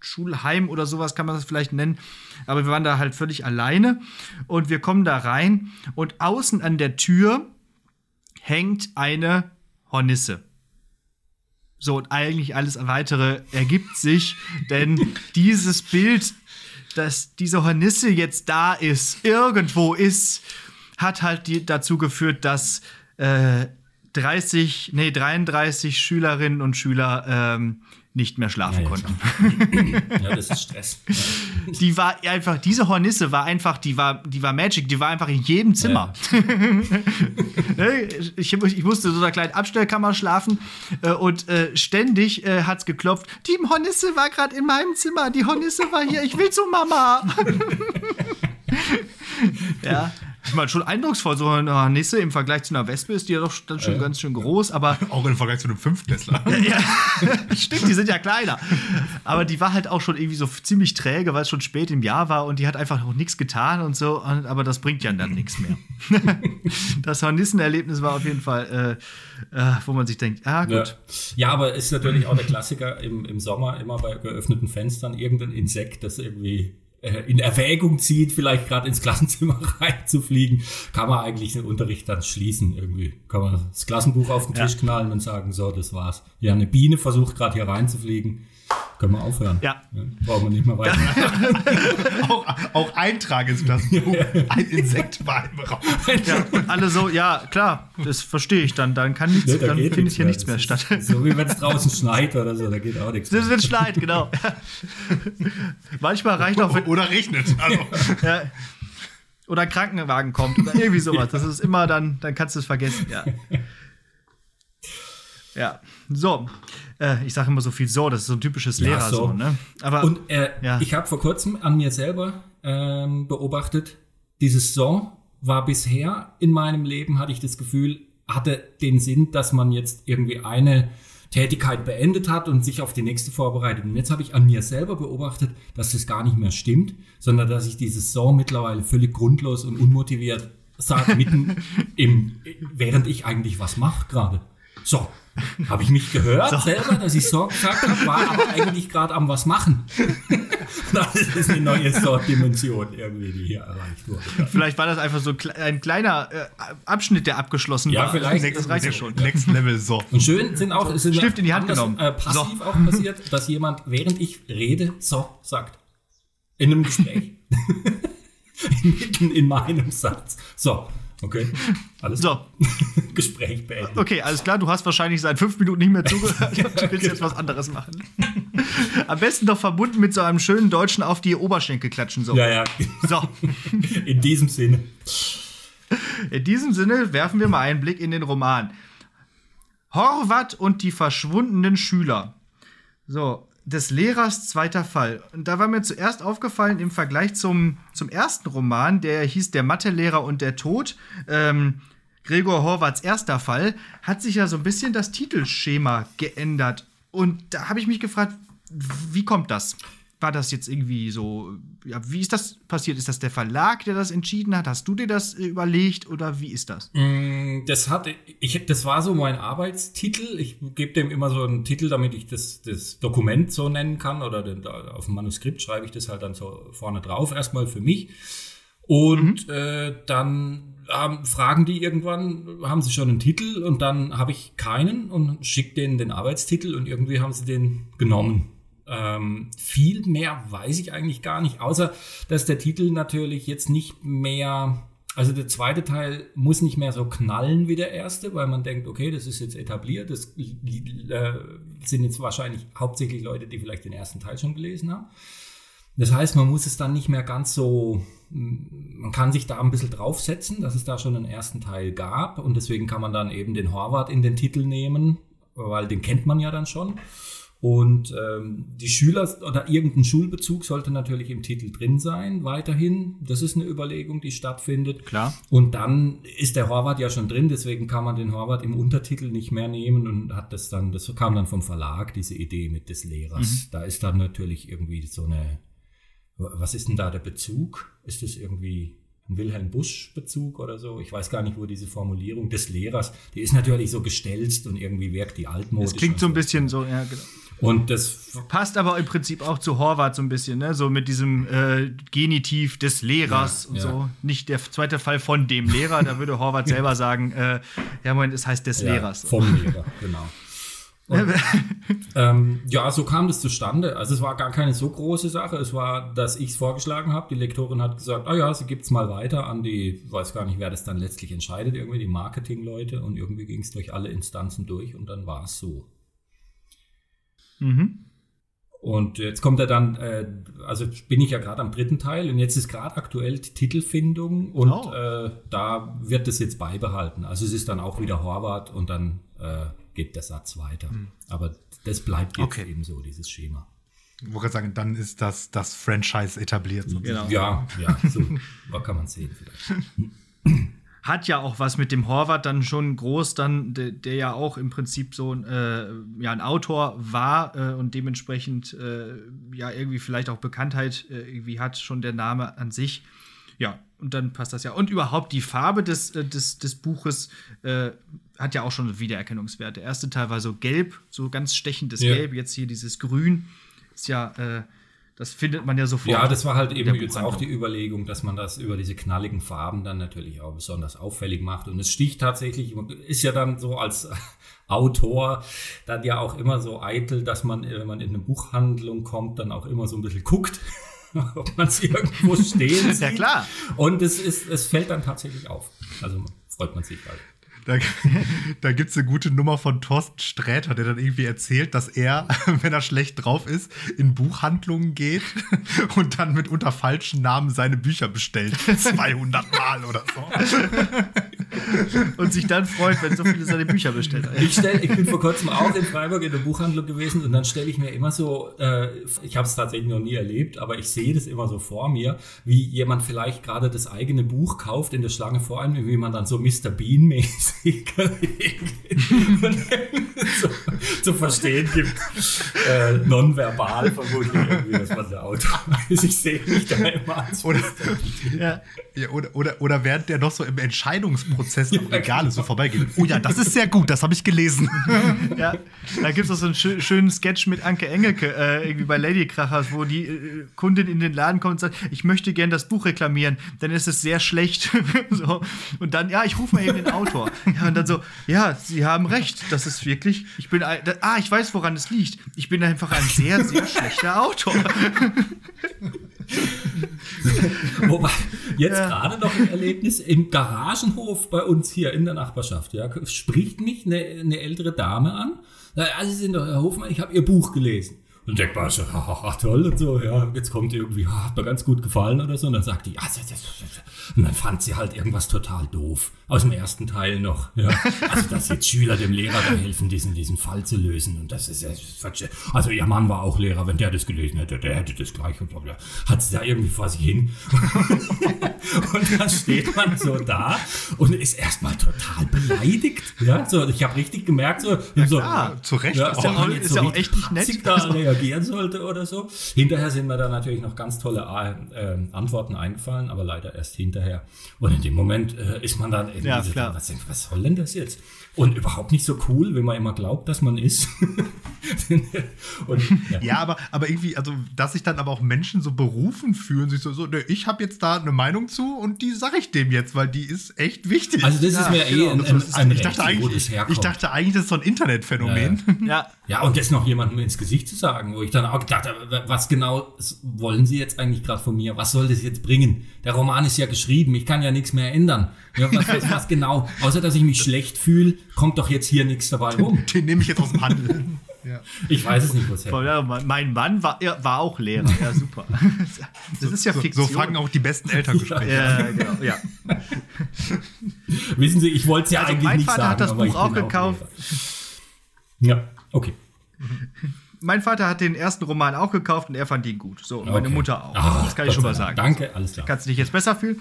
Landschulheim oder sowas kann man das vielleicht nennen aber wir waren da halt völlig alleine und wir kommen da rein und außen an der Tür hängt eine Hornisse. So, und eigentlich alles weitere ergibt sich, denn dieses Bild, dass diese Hornisse jetzt da ist, irgendwo ist, hat halt die, dazu geführt, dass äh, 30, nee, 33 Schülerinnen und Schüler ähm, nicht mehr schlafen ja, konnten. ja, das ist Stress. Die war einfach, diese Hornisse war einfach, die war, die war Magic, die war einfach in jedem Zimmer. Ja. Ne, ich, ich, musste so einer kleinen Abstellkammer schlafen äh, und äh, ständig äh, hat's geklopft. Die Hornisse war gerade in meinem Zimmer, die Hornisse war hier, ich will zu Mama. ja, Ich meine, schon eindrucksvoll. So eine Hornisse im Vergleich zu einer Wespe ist die ja doch dann schon ganz schön groß, aber Auch im Vergleich zu einem Fünftklässler. ja, stimmt, die sind ja kleiner. Aber die war halt auch schon irgendwie so ziemlich träge, weil es schon spät im Jahr war und die hat einfach noch nichts getan und so. Und, aber das bringt ja dann nichts mehr. das Hornissenerlebnis war auf jeden Fall, äh, äh, wo man sich denkt, ah, Ja. gut. ja, aber ist natürlich auch der Klassiker im, im Sommer immer bei geöffneten Fenstern irgendein Insekt, das irgendwie äh, in Erwägung zieht, vielleicht gerade ins Klassenzimmer reinzufliegen, kann man eigentlich den Unterricht dann schließen irgendwie. Kann man das Klassenbuch auf den. Tisch knallen und sagen, so, das war's. Ja, eine Biene versucht gerade hier reinzufliegen. Können wir aufhören. Ja. brauchen wir nicht mehr weiter. auch, auch ins Klassenbuch. Ein Insekt war im Raum. Ja, und alle so, ja, klar, das verstehe ich dann. Dann kann nichts, Nee, da dann findet hier nichts Das mehr ist statt. So wie wenn es draußen schneit oder so, da geht auch nichts. Das wird schneit, genau. Manchmal reicht auch, wenn, Oder regnet. Also, ja, oder ein Krankenwagen kommt oder irgendwie sowas. Das ist immer dann, dann kannst du es vergessen, ja. Ja, so. Äh, ich sage immer so viel so, das ist so ein typisches Ja, Lehrer so, so. ne? Aber Und äh, Ja. ich habe vor kurzem an mir selber ähm, beobachtet, dieses So war bisher in meinem Leben, hatte ich das Gefühl, hatte den Sinn, dass man jetzt irgendwie eine Tätigkeit beendet hat und sich auf die nächste vorbereitet. Und jetzt habe ich an mir selber beobachtet, dass das gar nicht mehr stimmt, sondern dass ich dieses So mittlerweile völlig grundlos und unmotiviert sage, mitten im, während ich eigentlich was mache gerade. So, habe ich mich gehört selber, dass ich so gesagt habe, war aber eigentlich gerade am was machen. das ist eine neue So-Dimension irgendwie, die hier erreicht wurde. vielleicht war das einfach so ein kleiner äh, Abschnitt, der abgeschlossen Ja, war. vielleicht. Das reicht ja schon. Next Level so. Und schön sind auch, es sind Stift in die Hand anders, genommen. Äh, passiv auch passiert, dass jemand, während ich rede, so sagt. In einem Gespräch. Mitten in meinem Satz. So, okay. Alles So, Gespräch beendet. okay, alles klar, du hast wahrscheinlich seit fünf Minuten nicht mehr zugehört. Du willst jetzt was anderes machen. Am besten doch verbunden mit so einem schönen Deutschen auf die Oberschenkel klatschen. So. Ja, ja. So, In diesem Sinne. in diesem Sinne werfen wir mal einen Blick in den Roman. Horvath und die verschwundenen Schüler. So, des Lehrers zweiter Fall. Und da war mir zuerst aufgefallen im Vergleich zum, zum ersten Roman, der hieß Der Mathelehrer und der Tod. Ähm, Gregor Horvaths erster Fall, hat sich ja so ein bisschen das Titelschema geändert. Und da habe ich mich gefragt, wie kommt das? War das jetzt irgendwie so, ja, wie ist das passiert? Ist das der Verlag, der das entschieden hat? Hast du dir das äh, überlegt oder wie ist das? Mm, Das hat, ich, das war so mein Arbeitstitel. Ich gebe dem immer so einen Titel, damit ich das, das Dokument so nennen kann oder den, auf dem Manuskript schreibe ich das halt dann so vorne drauf, erstmal für mich. Und äh, dann ähm, fragen die irgendwann, haben sie schon einen Titel und dann habe ich keinen und schicke denen den Arbeitstitel und irgendwie haben sie den genommen. Ähm, viel mehr weiß ich eigentlich gar nicht, außer dass der Titel natürlich jetzt nicht mehr, also der zweite Teil muss nicht mehr so knallen wie der erste, weil man denkt, okay, das ist jetzt etabliert, das äh, sind jetzt wahrscheinlich hauptsächlich Leute, die vielleicht den ersten Teil schon gelesen haben. Das heißt, man muss es dann nicht mehr ganz so, man kann sich da ein bisschen draufsetzen, dass es da schon einen ersten Teil gab und deswegen kann man dann eben den Horvath in den Titel nehmen, weil den kennt man ja dann schon. Und ähm, die Schüler oder irgendein Schulbezug sollte natürlich im Titel drin sein, weiterhin. Das ist eine Überlegung, die stattfindet. Klar. Und dann ist der Horvath ja schon drin, deswegen kann man den Horvath im Untertitel nicht mehr nehmen und hat das dann, das kam dann vom Verlag, diese Idee mit des Lehrers. Da ist dann natürlich irgendwie so eine, was ist denn da der Bezug? Ist das irgendwie ein Wilhelm Busch-Bezug oder so? Ich weiß gar nicht, wo diese Formulierung des Lehrers, die ist natürlich so gestelzt und irgendwie wirkt die altmodisch. Das klingt so ein bisschen so, ja, genau. Und das Passt aber im Prinzip auch zu Horvath so ein bisschen, ne? So mit diesem äh, Genitiv des Lehrers Ja, und ja. so. Nicht der zweite Fall von dem Lehrer, da würde Horvath selber sagen, äh, ja, Moment, es heißt des Ja, Lehrers. Vom Lehrer, genau. Und, ähm, ja, so kam das zustande. Also es war gar keine so große Sache. Es war, dass ich es vorgeschlagen habe. Die Lektorin hat gesagt, ah ja, sie gibt es mal weiter an die, ich weiß gar nicht, wer das dann letztlich entscheidet, irgendwie die Marketingleute. Und irgendwie ging es durch alle Instanzen durch und dann war es so. Mhm. Und jetzt kommt er dann, äh, also bin ich ja gerade am dritten Teil und jetzt ist gerade aktuell die Titelfindung und Oh. äh, da wird es jetzt beibehalten. Also es ist dann auch wieder Horvath und dann äh, geht der Satz weiter. Aber das bleibt jetzt Okay. eben so, dieses Schema. Ich wollte gerade sagen, dann ist das, das Franchise etabliert. sozusagen. Genau. Ja, ja, so kann man sehen vielleicht. hat ja auch was mit dem Horvath dann schon groß, dann, der, der ja auch im Prinzip so ein, äh, ja, ein Autor war äh, und dementsprechend äh, ja irgendwie vielleicht auch Bekanntheit äh, irgendwie hat, schon der Name an sich. Ja, und dann passt das ja. Und überhaupt die Farbe des, äh, des, des Buches äh, hat ja auch schon Wiedererkennungswert. Der erste Teil war so gelb, so ganz stechendes Ja. Gelb, jetzt hier dieses Grün. Ist ja, äh, das findet man ja sofort. Ja, das war halt eben jetzt auch die. Überlegung, dass man das über diese knalligen Farben dann natürlich auch besonders auffällig macht. Und es sticht tatsächlich, ist ja dann so als Autor dann ja auch immer so eitel, dass man, wenn man in eine Buchhandlung kommt, dann auch immer so ein bisschen guckt, ob man es irgendwo stehen sieht. Ja, klar. Und es, ist, es fällt dann tatsächlich auf. Also freut man sich halt. Da, da gibt es eine gute Nummer von Thorsten Sträter, der dann irgendwie erzählt, dass er, wenn er schlecht drauf ist, in Buchhandlungen geht und dann mit unter falschen Namen seine Bücher bestellt. 200 Mal oder so. Und sich dann freut, wenn so viele seine Bücher bestellt haben. Ich, stell, ich bin vor kurzem auch in Freiburg in der Buchhandlung gewesen und dann stelle ich mir immer so, äh, ich habe es tatsächlich noch nie erlebt, aber ich sehe das immer so vor mir, wie jemand vielleicht gerade das eigene Buch kauft in der Schlange vor einem, wie man dann so Mr. Bean-mäßig zu, zu verstehen gibt, äh, nonverbal vermutlich irgendwie, dass man der Autor ist. Ich sehe mich da immer als Oder, Ja. ja, oder, oder, oder während der noch so im Entscheidungsprozess am Regal so vorbeigeht. Oh ja, das ist sehr gut, das habe ich gelesen. Ja, da gibt es auch so einen schö schönen Sketch mit Anke Engelke, äh, irgendwie bei Lady Krachers, wo die äh, Kundin in den Laden kommt und sagt, ich möchte gern das Buch reklamieren, dann ist es sehr schlecht. so. Und dann, ja, ich rufe mal eben den Autor. Ja, und dann so, ja, Sie haben recht, das ist wirklich, ich bin, ein, da, ah, ich weiß, woran es liegt. Ich bin einfach ein sehr, sehr schlechter Autor. Wobei, jetzt Ja. gerade noch ein Erlebnis im Garagenhof bei uns hier in der Nachbarschaft. Ja, spricht mich eine, eine ältere Dame an. Also Sie sind doch Herr Hofmann, ich habe Ihr Buch gelesen. Und denkt man so, haha, toll und so, ja, jetzt kommt irgendwie, hat mir ganz gut gefallen oder so. Und dann sagt die, ah, das, das, das. Und dann fand sie halt irgendwas total doof. Aus dem ersten Teil noch, ja. Also, dass jetzt Schüler dem Lehrer da helfen, diesen, diesen Fall zu lösen. Und das ist ja, also ihr Mann war auch Lehrer, wenn der das gelesen hätte, der hätte das gleich. Und ja, hat sie da irgendwie vor sich hin. und dann steht man so da und ist erstmal total beleidigt. Ja, so, ich habe richtig gemerkt, so, so klar. Zu Recht. ja, Ist ob ja man auch- jetzt ist so ja auch echt nicht nett. da reagieren sollte oder so. Hinterher sind mir da natürlich noch ganz tolle äh, Antworten eingefallen, aber leider erst hinterher. Und in dem Moment äh, ist man dann irgendwie Ja, so, klar. was, was soll denn das jetzt? Und überhaupt nicht so cool, wenn man immer glaubt, dass man ist. und, ja. Ja, aber, aber irgendwie, also, dass sich dann aber auch Menschen so berufen fühlen, sich so, so ne, ich habe jetzt da eine Meinung zu und die sage ich dem jetzt, weil die ist echt wichtig. Also das Ja, ist mir eh genau. ein, Das ein, ist- ein ich, Recht, dachte wo eigentlich, ich dachte eigentlich, das ist so ein Internetphänomen. Ja, Ja, und das noch jemandem ins Gesicht zu sagen, wo ich dann auch gedacht habe, was genau wollen Sie jetzt eigentlich gerade von mir? Was soll das jetzt bringen? Der Roman ist ja geschrieben, ich kann ja nichts mehr ändern. Ja, was, was, was genau? Außer, dass ich mich schlecht fühle, kommt doch jetzt hier nichts dabei rum. Den nehme ich jetzt aus dem Handel. ja. Ich weiß es nicht, herkommt. ja, mein Mann war, er war auch Lehrer. Ja, super. Das ist ja So, Fiktion. so fangen auch die besten Elterngespräche an. Ja, genau. Ja. Wissen Sie, ich wollte es ja Also eigentlich mein nicht Vater sagen, hat das aber ich Buch auch gekauft. Lehrer. Ja, okay. Mein Vater hat den ersten Roman auch gekauft und er fand ihn gut. So, und meine okay. Mutter auch. Ah, das kann ich schon mal sagen. Danke, alles klar. Kannst du dich jetzt besser fühlen?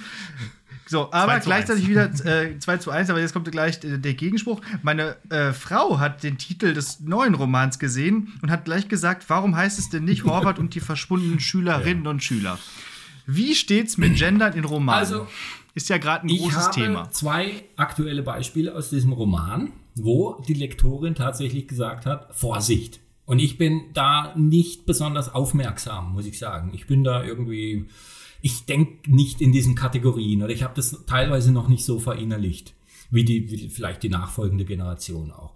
So, aber 2 zu gleichzeitig 1. wieder äh, 2 zu 1, aber jetzt kommt gleich äh, der Gegenspruch. Meine äh, Frau hat den Titel des neuen Romans gesehen und hat gleich gesagt, warum heißt es denn nicht Horvath und die verschwundenen Schülerinnen und Schüler? Wie steht's mit Gendern in Romanen? Also, ist ja gerade ein Ich großes habe Thema. zwei aktuelle Beispiele aus diesem Roman, wo die Lektorin tatsächlich gesagt hat, Vorsicht. Und ich bin da nicht besonders aufmerksam, muss ich sagen. Ich bin da irgendwie, ich denke nicht in diesen Kategorien oder ich habe das teilweise noch nicht so verinnerlicht, wie die, wie vielleicht die nachfolgende Generation auch.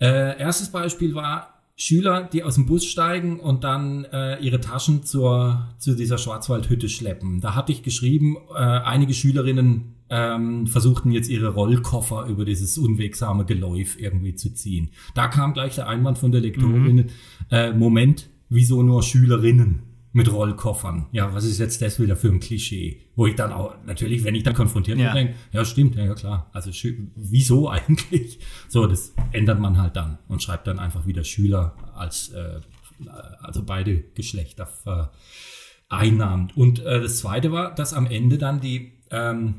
Äh, erstes Beispiel war Schüler, die aus dem Bus steigen und dann äh, ihre Taschen zur, zu dieser Schwarzwaldhütte schleppen. Da hatte ich geschrieben, äh, einige Schülerinnen ähm, versuchten jetzt ihre Rollkoffer über dieses unwegsame Geläuf irgendwie zu ziehen. Da kam gleich der Einwand von der Lektorin, äh, Moment, wieso nur Schülerinnen? mit Rollkoffern. Ja, was ist jetzt das wieder für ein Klischee? Wo ich dann auch, natürlich, wenn ich dann konfrontiert Ja. bin, denke, ja, stimmt, ja, ja klar. Also wieso eigentlich? So, das ändert man halt dann und schreibt dann einfach wieder Schüler als, äh, also beide Geschlechter vereinnahmt. Und äh, das zweite war, dass am Ende dann die, ähm,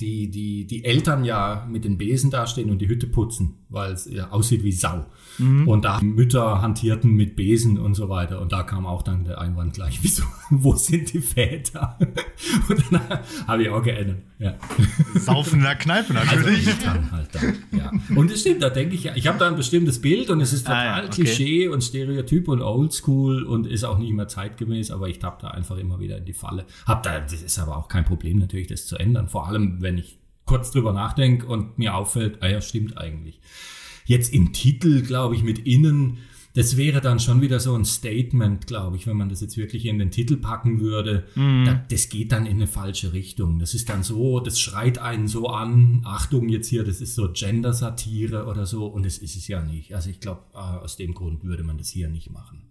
die, die, die Eltern ja mit den Besen dastehen und die Hütte putzen, weil es ja aussieht wie Sau. Mhm. Und da Mütter hantierten mit Besen und so weiter. Und da kam auch dann der Einwand gleich, wieso, wo sind die Väter? Und dann habe ich auch geändert. Ja. Saufen in der Kneipe natürlich. Also dann halt dann, ja. Und es stimmt, da denke ich ja, ich habe da ein bestimmtes Bild und es ist total ah, ja, okay. Klischee und Stereotyp und Oldschool und ist auch nicht mehr zeitgemäß, aber ich tappe da einfach immer wieder in die Falle. Hab da, das ist aber auch kein Problem natürlich, das zu ändern. Vor allem, wenn ich kurz drüber nachdenke und mir auffällt, ah ja, stimmt eigentlich. Jetzt im Titel, glaube ich, mit innen, das wäre dann schon wieder so ein Statement, glaube ich, wenn man das jetzt wirklich in den Titel packen würde. Mm. Da, das geht dann in eine falsche Richtung. Das ist dann so, das schreit einen so an, Achtung jetzt hier, das ist so Gender-Satire oder so und das ist es ja nicht. Also ich glaube, äh, aus dem Grund würde man das hier nicht machen.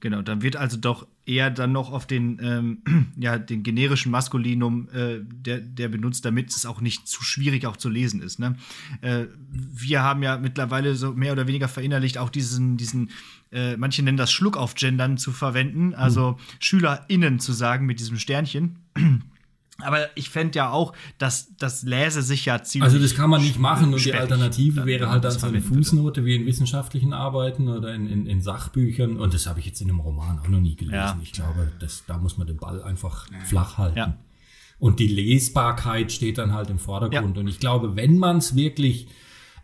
Genau, dann wird also doch eher dann noch auf den, ähm, ja, den generischen Maskulinum äh, der, der benutzt, damit es auch nicht zu schwierig auch zu lesen ist. Ne? Äh, wir haben ja mittlerweile so mehr oder weniger verinnerlicht, auch diesen, diesen äh, manche nennen das Schluck auf Gendern zu verwenden, also mhm. SchülerInnen zu sagen mit diesem Sternchen. Aber ich fände ja auch, dass das Läse sich ja ziemlich. Also das kann man nicht machen und die Alternative wäre halt dann so eine Fußnote wie in wissenschaftlichen Arbeiten oder in, in, in Sachbüchern. Und das habe ich jetzt in einem Roman auch noch nie gelesen. Ja. Ich glaube, das, da muss man den Ball einfach flach halten. Ja. Und die Lesbarkeit steht dann halt im Vordergrund. Ja. Und ich glaube, wenn man es wirklich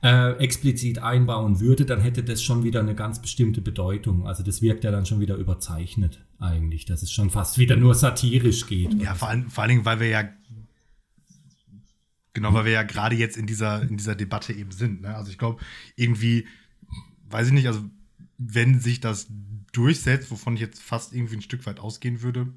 äh, explizit einbauen würde, dann hätte das schon wieder eine ganz bestimmte Bedeutung. Also das wirkt ja dann schon wieder überzeichnet eigentlich, dass es schon fast wieder nur satirisch geht. Ja, vor, allem, vor allen Dingen, weil wir ja Genau, weil wir ja gerade jetzt in dieser, in dieser Debatte eben sind. Ne? Also ich glaube, irgendwie, weiß ich nicht, also wenn sich das durchsetzt, wovon ich jetzt fast irgendwie ein Stück weit ausgehen würde,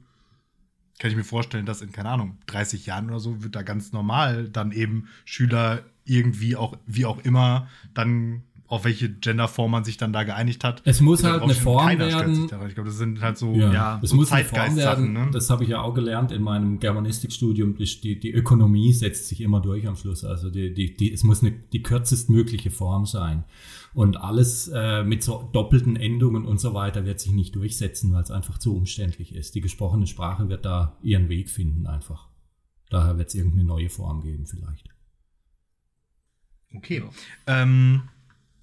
kann ich mir vorstellen, dass in, keine Ahnung, 30 Jahren oder so wird da ganz normal dann eben Schüler irgendwie auch, wie auch immer, dann auf welche Genderform man sich dann da geeinigt hat. Es muss halt eine Form werden. Ich glaube, das sind halt so, ja, ja es so muss eine Form werden. Ne? Das habe ich ja auch gelernt in meinem Germanistikstudium. Die, die, Ökonomie setzt sich immer durch am Schluss. Also die, die, die, es muss eine, die kürzestmögliche Form sein. Und alles äh, mit so doppelten Endungen und so weiter wird sich nicht durchsetzen, weil es einfach zu umständlich ist. Die gesprochene Sprache wird da ihren Weg finden einfach. Daher wird es irgendeine neue Form geben vielleicht. Okay. Ähm,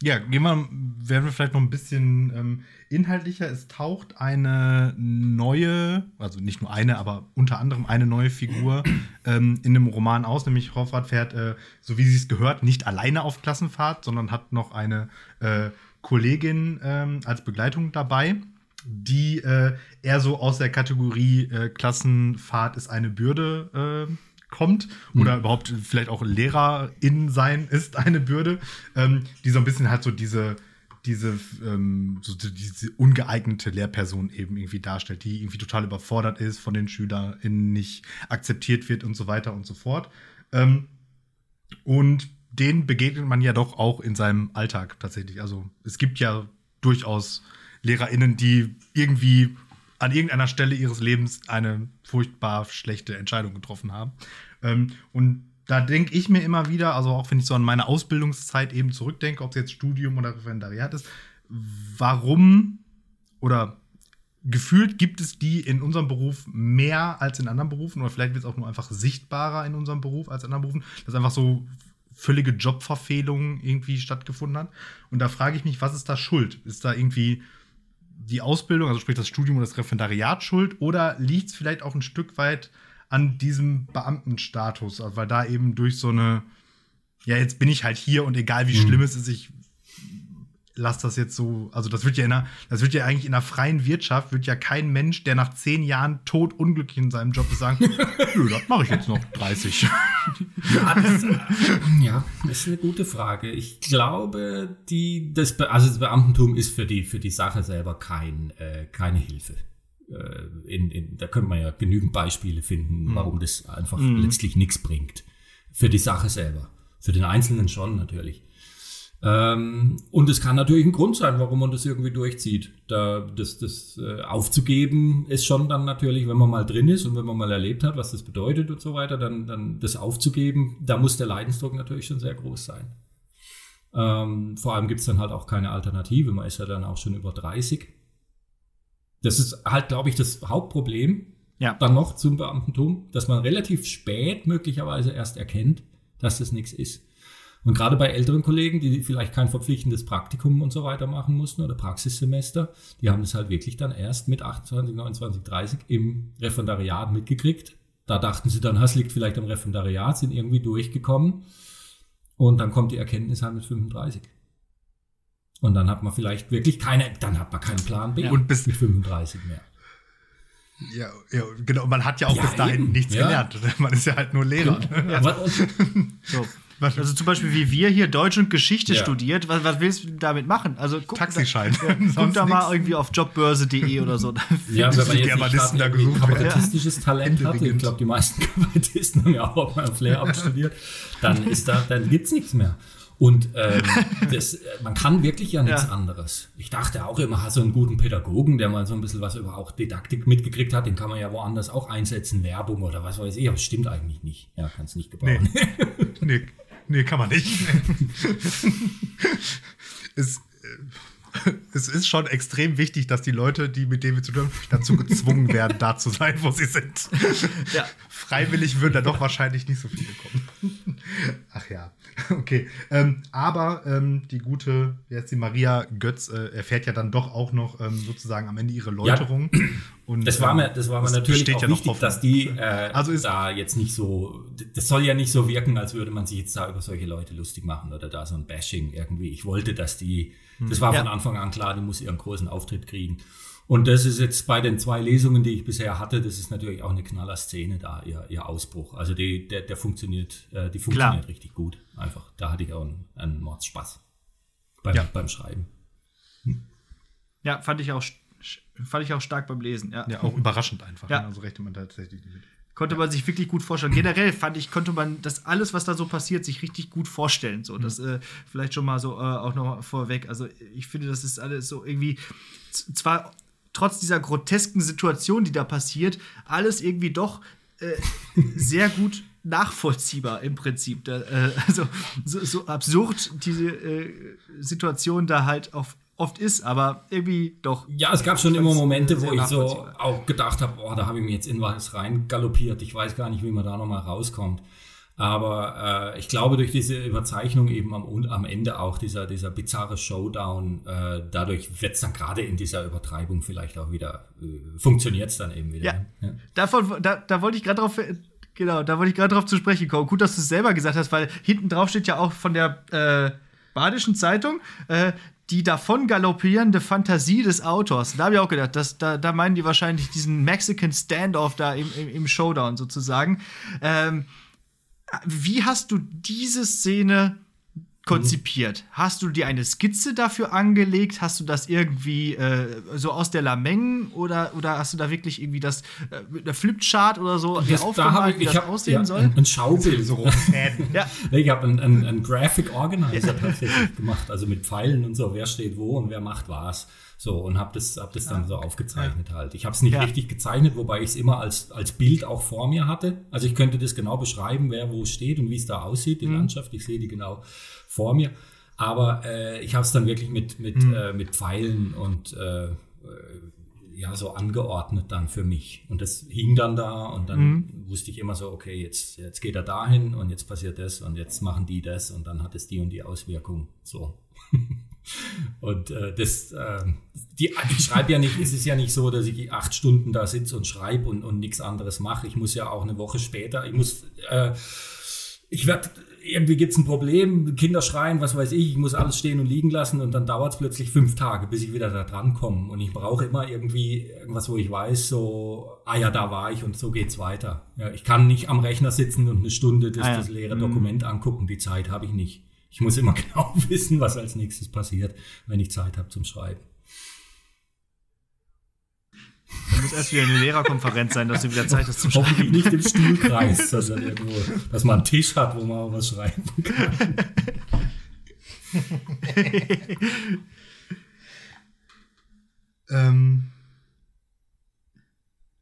ja, gehen wir, werden wir vielleicht noch ein bisschen ähm, inhaltlicher. Es taucht eine neue, also nicht nur eine, aber unter anderem eine neue Figur ähm, in dem Roman aus, nämlich Hoffrat fährt, äh, so wie sie es gehört, nicht alleine auf Klassenfahrt, sondern hat noch eine äh, Kollegin äh, als Begleitung dabei, die äh, eher so aus der Kategorie äh, Klassenfahrt ist eine Bürde äh, kommt oder mhm. überhaupt vielleicht auch Lehrerin sein ist eine Bürde, ähm, die so ein bisschen halt so diese diese, ähm, so diese ungeeignete Lehrperson eben irgendwie darstellt, die irgendwie total überfordert ist, von den SchülerInnen nicht akzeptiert wird und so weiter und so fort. Ähm, und denen begegnet man ja doch auch in seinem Alltag tatsächlich. Also es gibt ja durchaus LehrerInnen, die irgendwie an irgendeiner Stelle ihres Lebens eine furchtbar schlechte Entscheidung getroffen haben. Ähm, und da denke ich mir immer wieder, also auch wenn ich so an meine Ausbildungszeit eben zurückdenke, ob es jetzt Studium oder Referendariat ist, warum oder gefühlt gibt es die in unserem Beruf mehr als in anderen Berufen oder vielleicht wird es auch nur einfach sichtbarer in unserem Beruf als in anderen Berufen, dass einfach so völlige Jobverfehlungen irgendwie stattgefunden hat. Und da frage ich mich, was ist da schuld? Ist da irgendwie die Ausbildung, also sprich das Studium oder das Referendariat schuld oder liegt es vielleicht auch ein Stück weit an diesem Beamtenstatus, also weil da eben durch so eine, ja, jetzt bin ich halt hier und egal wie mhm. schlimm es ist, ich lass das jetzt so, also das wird ja in einer, das wird ja eigentlich in einer freien Wirtschaft, wird ja kein Mensch, der nach zehn Jahren tot unglücklich in seinem Job ist, sagen, nö, das mache ich jetzt noch 30. ja, das, ja, das ist eine gute Frage. Ich glaube, die, das, also das Beamtentum ist für die, für die Sache selber kein, äh, keine Hilfe. Äh, in, in, da könnte man ja genügend Beispiele finden, mhm. warum das einfach mhm. letztlich nichts bringt. Für die Sache selber. Für den Einzelnen schon natürlich. Ähm, und es kann natürlich ein Grund sein, warum man das irgendwie durchzieht. Da, das das äh, aufzugeben ist schon dann natürlich, wenn man mal drin ist und wenn man mal erlebt hat, was das bedeutet und so weiter, dann, dann das aufzugeben, da muss der Leidensdruck natürlich schon sehr groß sein. Ähm, vor allem gibt es dann halt auch keine Alternative. Man ist ja dann auch schon über 30. Das ist halt, glaube ich, das Hauptproblem. ja. dann noch zum Beamtentum, dass man relativ spät möglicherweise erst erkennt, dass das nichts ist. Und gerade bei älteren Kollegen, die vielleicht kein verpflichtendes Praktikum und so weiter machen mussten oder Praxissemester, die haben das halt wirklich dann erst mit 28, 29, 30 im Referendariat mitgekriegt. Da dachten sie dann, das liegt vielleicht am Referendariat, sind irgendwie durchgekommen. Und dann kommt die Erkenntnis halt mit 35. Und dann hat man vielleicht wirklich keine, dann hat man keinen Plan B und bis mit 35 mehr. Ja, ja, genau. Man hat ja auch ja, bis dahin eben. nichts ja. gelernt. Man ist ja halt nur Lehrer. Ja. so. Also zum Beispiel wie wir hier Deutsch und Geschichte ja. studiert, was, was, willst du damit machen? Also guck, Taxischein. Da, ja, guck da mal irgendwie auf jobbörse.de oder so. ja, wenn man jetzt Germanisten da gesucht kabarettistisches Talent hat, ich glaube, die meisten Kabarettisten haben ja auch mal Flair abstudiert, dann ist da, dann gibt's nichts mehr. Und ähm, das, man kann wirklich ja nichts ja. anderes. Ich dachte auch immer, hast so einen guten Pädagogen, der mal so ein bisschen was über auch Didaktik mitgekriegt hat, den kann man ja woanders auch einsetzen, Werbung oder was weiß ich, aber es stimmt eigentlich nicht. Ja, kann es nicht gebrauchen. Nee. nee. Nee, kann man nicht. es, äh, es ist schon extrem wichtig, dass die Leute, die mit denen wir zu tun haben, dazu gezwungen werden, da zu sein, wo sie sind. Ja. Freiwillig würden da doch wahrscheinlich nicht so viele kommen. Ach ja. Okay. Ähm, aber ähm, die gute, jetzt die Maria Götz, äh, erfährt ja dann doch auch noch ähm, sozusagen am Ende ihre Läuterung. Ja. Und, das war mir, das war mir natürlich auch ja wichtig, dass die äh, also da jetzt nicht so, das soll ja nicht so wirken, als würde man sich jetzt da über solche Leute lustig machen oder da so ein Bashing irgendwie. Ich wollte, dass die, hm. das war ja. von Anfang an klar, die muss ihren großen Auftritt kriegen. Und das ist jetzt bei den zwei Lesungen, die ich bisher hatte, das ist natürlich auch eine knaller Szene da, ihr, ihr Ausbruch. Also die, der, der funktioniert, äh, die funktioniert Klar. richtig gut. Einfach. Da hatte ich auch einen, einen Mordspaß beim, ja. beim Schreiben. Hm. Ja, fand ich auch fand ich auch stark beim Lesen. Ja, ja auch überraschend einfach. Ja. Ne? Also rechte man tatsächlich mit. Konnte man sich wirklich gut vorstellen. Generell fand ich, konnte man das alles, was da so passiert, sich richtig gut vorstellen. So, das äh, vielleicht schon mal so äh, auch noch vorweg. Also ich finde, das ist alles so irgendwie zwar trotz dieser grotesken Situation, die da passiert, alles irgendwie doch äh, sehr gut nachvollziehbar im Prinzip. Da, äh, also so, so, absurd diese äh, Situation da halt auf oft ist, aber irgendwie doch. Ja, es gab schon immer Momente, wo ich so auch gedacht habe, boah, da habe ich mir jetzt in was rein galoppiert. Ich weiß gar nicht, wie man da nochmal rauskommt. Aber äh, ich glaube, durch diese Überzeichnung eben am, am Ende auch dieser, dieser bizarre Showdown, äh, dadurch wird es dann gerade in dieser Übertreibung vielleicht auch wieder, äh, funktioniert es dann eben wieder. Ja, ja. Davon, da, da wollte ich gerade drauf, genau, da wollte ich gerade drauf zu sprechen kommen. Gut, dass du es selber gesagt hast, weil hinten drauf steht ja auch von der äh, Badischen Zeitung, äh, die davon galoppierende Fantasie des Autors. Da habe ich auch gedacht, dass, da, da meinen die wahrscheinlich diesen Mexican Standoff da im, im, im Showdown sozusagen. Ähm, wie hast du diese Szene konzipiert? Hast du dir eine Skizze dafür angelegt? Hast du das irgendwie äh, so aus der Lameng oder, oder hast du da wirklich irgendwie das äh, mit einer Flipchart oder so das, aufgemalt, da wie das hab, aussehen ja, soll? Ein, ein Schaubild. so ja. Ich habe einen, einen Graphic Organizer tatsächlich gemacht, also mit Pfeilen und so, wer steht wo und wer macht was. So, und habe das, hab das dann so aufgezeichnet halt. Ich habe es nicht ja. richtig gezeichnet, wobei ich es immer als, als Bild auch vor mir hatte. Also ich könnte das genau beschreiben, wer wo steht und wie es da aussieht, die mhm. Landschaft. Ich sehe die genau vor mir. Aber äh, ich habe es dann wirklich mit, mit, mhm. äh, mit Pfeilen und äh, äh, ja, so angeordnet dann für mich. Und das hing dann da und dann mhm. wusste ich immer so, okay, jetzt, jetzt geht er dahin und jetzt passiert das und jetzt machen die das und dann hat es die und die Auswirkung. So. Und äh, das, äh, die, ich schreibe ja nicht, es ist ja nicht so, dass ich acht Stunden da sitze und schreibe und, und nichts anderes mache. Ich muss ja auch eine Woche später, ich muss, äh, ich werde, irgendwie gibt es ein Problem, Kinder schreien, was weiß ich, ich muss alles stehen und liegen lassen und dann dauert es plötzlich fünf Tage, bis ich wieder da dran komme. Und ich brauche immer irgendwie irgendwas, wo ich weiß, so, ah ja, da war ich und so geht's weiter. Ja, ich kann nicht am Rechner sitzen und eine Stunde das, ah ja. das leere mhm. Dokument angucken, die Zeit habe ich nicht. Ich muss immer genau wissen, was als nächstes passiert, wenn ich Zeit habe zum Schreiben. Da muss erst wieder eine Lehrerkonferenz sein, dass du wieder Zeit hast zum Schreiben. Hoffentlich nicht im Stuhlkreis, dass, irgendwo, dass man einen Tisch hat, wo man auch was schreiben kann. ähm.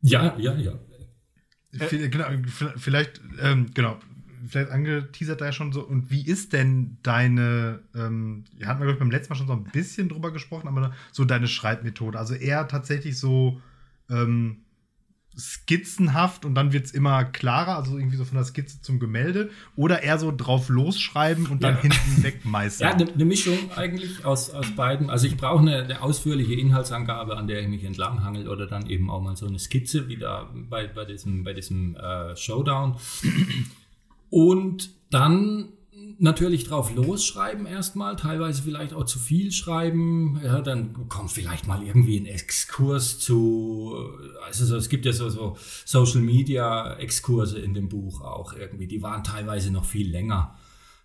Ja, ja, ja. Genau, vielleicht, ähm, genau, vielleicht angeteasert da ja schon so. Und wie ist denn deine, ähm, wir hatten wir beim letzten Mal schon so ein bisschen drüber gesprochen, aber so deine Schreibmethode? Also eher tatsächlich so, ähm, skizzenhaft und dann wird es immer klarer, also irgendwie so von der Skizze zum Gemälde, oder eher so drauf losschreiben und dann Ja. hinten wegmeißeln. Ja, eine ne Mischung eigentlich aus, aus beiden. Also ich brauche eine, eine ausführliche Inhaltsangabe, an der ich mich entlanghangel oder dann eben auch mal so eine Skizze, wie da bei, bei diesem, bei diesem äh, Showdown. Und dann natürlich drauf losschreiben erstmal, teilweise vielleicht auch zu viel schreiben. Ja, dann kommt vielleicht mal irgendwie ein Exkurs zu, also so, es gibt ja so, so Social Media Exkurse in dem Buch auch irgendwie, die waren teilweise noch viel länger.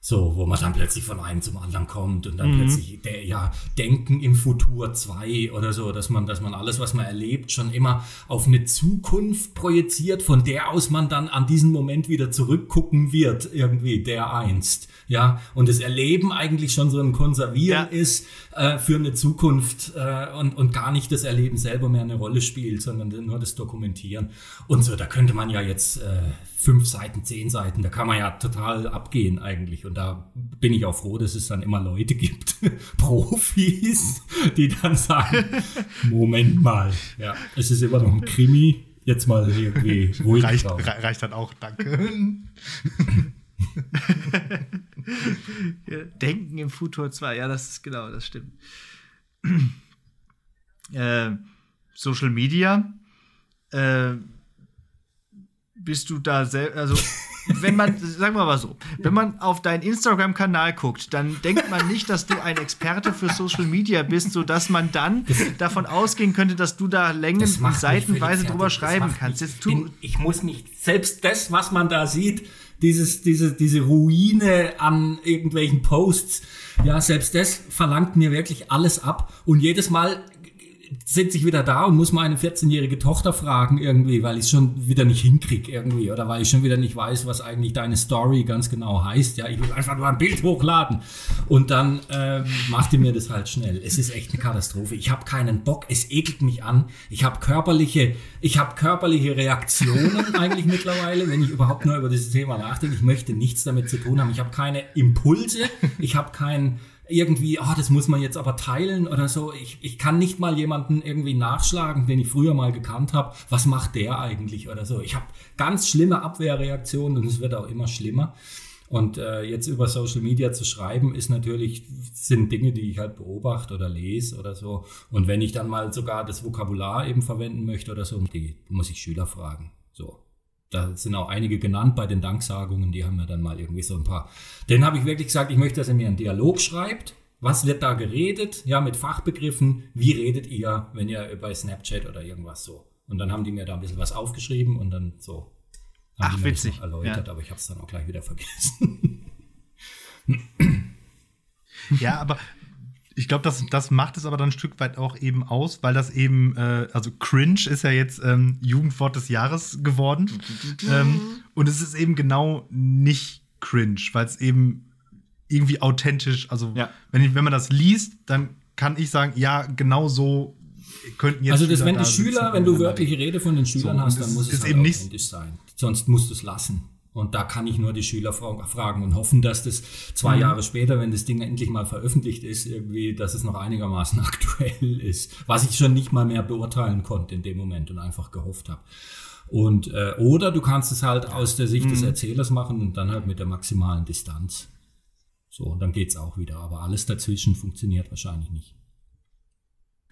So, wo man dann plötzlich von einem zum anderen kommt und dann plötzlich der, ja, Denken im Futur 2 oder so, dass man, dass man alles, was man erlebt, schon immer auf eine Zukunft projiziert, von der aus man dann an diesen Moment wieder zurückgucken wird, irgendwie, der einst. Ja, und das Erleben eigentlich schon so ein Konservieren Ja. ist äh, für eine Zukunft äh, und, und gar nicht das Erleben selber mehr eine Rolle spielt, sondern nur das Dokumentieren. Und so, da könnte man ja jetzt äh, fünf Seiten, zehn Seiten, da kann man ja total abgehen eigentlich. Und da bin ich auch froh, dass es dann immer Leute gibt, Profis, die dann sagen, Moment mal, ja, es ist immer noch ein Krimi, jetzt mal irgendwie ruhig reicht, re reicht dann auch, danke. Denken im Futur 2, ja, das ist genau, das stimmt. äh, Social Media, äh, bist du da selbst, also wenn man, sagen wir mal so, wenn man auf deinen Instagram-Kanal guckt, dann denkt man nicht, dass du ein Experte für Social Media bist, sodass man dann davon ausgehen könnte, dass du da Längen und seitenweise drüber schreiben kannst. Jetzt ich, tu, bin, ich muss mich, selbst das, was man da sieht, dieses, diese, diese Ruine an irgendwelchen Posts, ja, selbst das verlangt mir wirklich alles ab. Und jedes Mal sitze ich wieder da und muss meine 14-jährige Tochter fragen irgendwie, weil ich es schon wieder nicht hinkrieg irgendwie oder weil ich schon wieder nicht weiß, was eigentlich deine Story ganz genau heißt. Ja, ich will einfach nur ein Bild hochladen und dann ähm, macht ihr mir das halt schnell. Es ist echt eine Katastrophe. Ich habe keinen Bock. Es ekelt mich an. Ich habe körperliche, ich habe körperliche Reaktionen eigentlich mittlerweile, wenn ich überhaupt nur über dieses Thema nachdenke. Ich möchte nichts damit zu tun haben. Ich habe keine Impulse. Ich habe kein irgendwie, ah, das muss man jetzt aber teilen oder so. Ich, ich kann nicht mal jemanden irgendwie nachschlagen, den ich früher mal gekannt habe. Was macht der eigentlich oder so? Ich habe ganz schlimme Abwehrreaktionen und es wird auch immer schlimmer. Und äh, jetzt über Social Media zu schreiben, ist natürlich, sind Dinge, die ich halt beobachte oder lese oder so. Und wenn ich dann mal sogar das Vokabular eben verwenden möchte oder so, die muss ich Schüler fragen. So. Da sind auch einige genannt bei den Danksagungen, die haben mir dann mal irgendwie so ein paar. Den habe ich wirklich gesagt, ich möchte, dass er mir einen Dialog schreibt. Was wird da geredet? Ja, mit Fachbegriffen. Wie redet ihr, wenn ihr bei Snapchat oder irgendwas so? Und dann haben die mir da ein bisschen was aufgeschrieben und dann so. haben Ach, die mir das witzig, noch Erläutert, ja. aber ich habe es dann auch gleich wieder vergessen. Ja, aber ich glaube, das, das macht es aber dann ein Stück weit auch eben aus, weil das eben, äh, also cringe ist ja jetzt ähm, Jugendwort des Jahres geworden. ähm, und es ist eben genau nicht cringe, weil es eben irgendwie authentisch, also Ja. wenn, ich, wenn man das liest, dann kann ich sagen, ja, genau so könnten jetzt also das, Schüler wenn die Schüler, wenn du wörtliche Rede von den Schülern So, hast, dann es muss es ist halt eben nicht- authentisch sein. Sonst musst du es lassen. Und da kann ich nur die Schüler fra fragen und hoffen, dass das zwei Mhm. Jahre später, wenn das Ding endlich mal veröffentlicht ist, irgendwie, dass es noch einigermaßen aktuell ist. Was ich schon nicht mal mehr beurteilen konnte in dem Moment und einfach gehofft habe. Und äh, oder du kannst es halt aus der Sicht Mhm. des Erzählers machen und dann halt mit der maximalen Distanz. So, und dann geht's auch wieder. Aber alles dazwischen funktioniert wahrscheinlich nicht.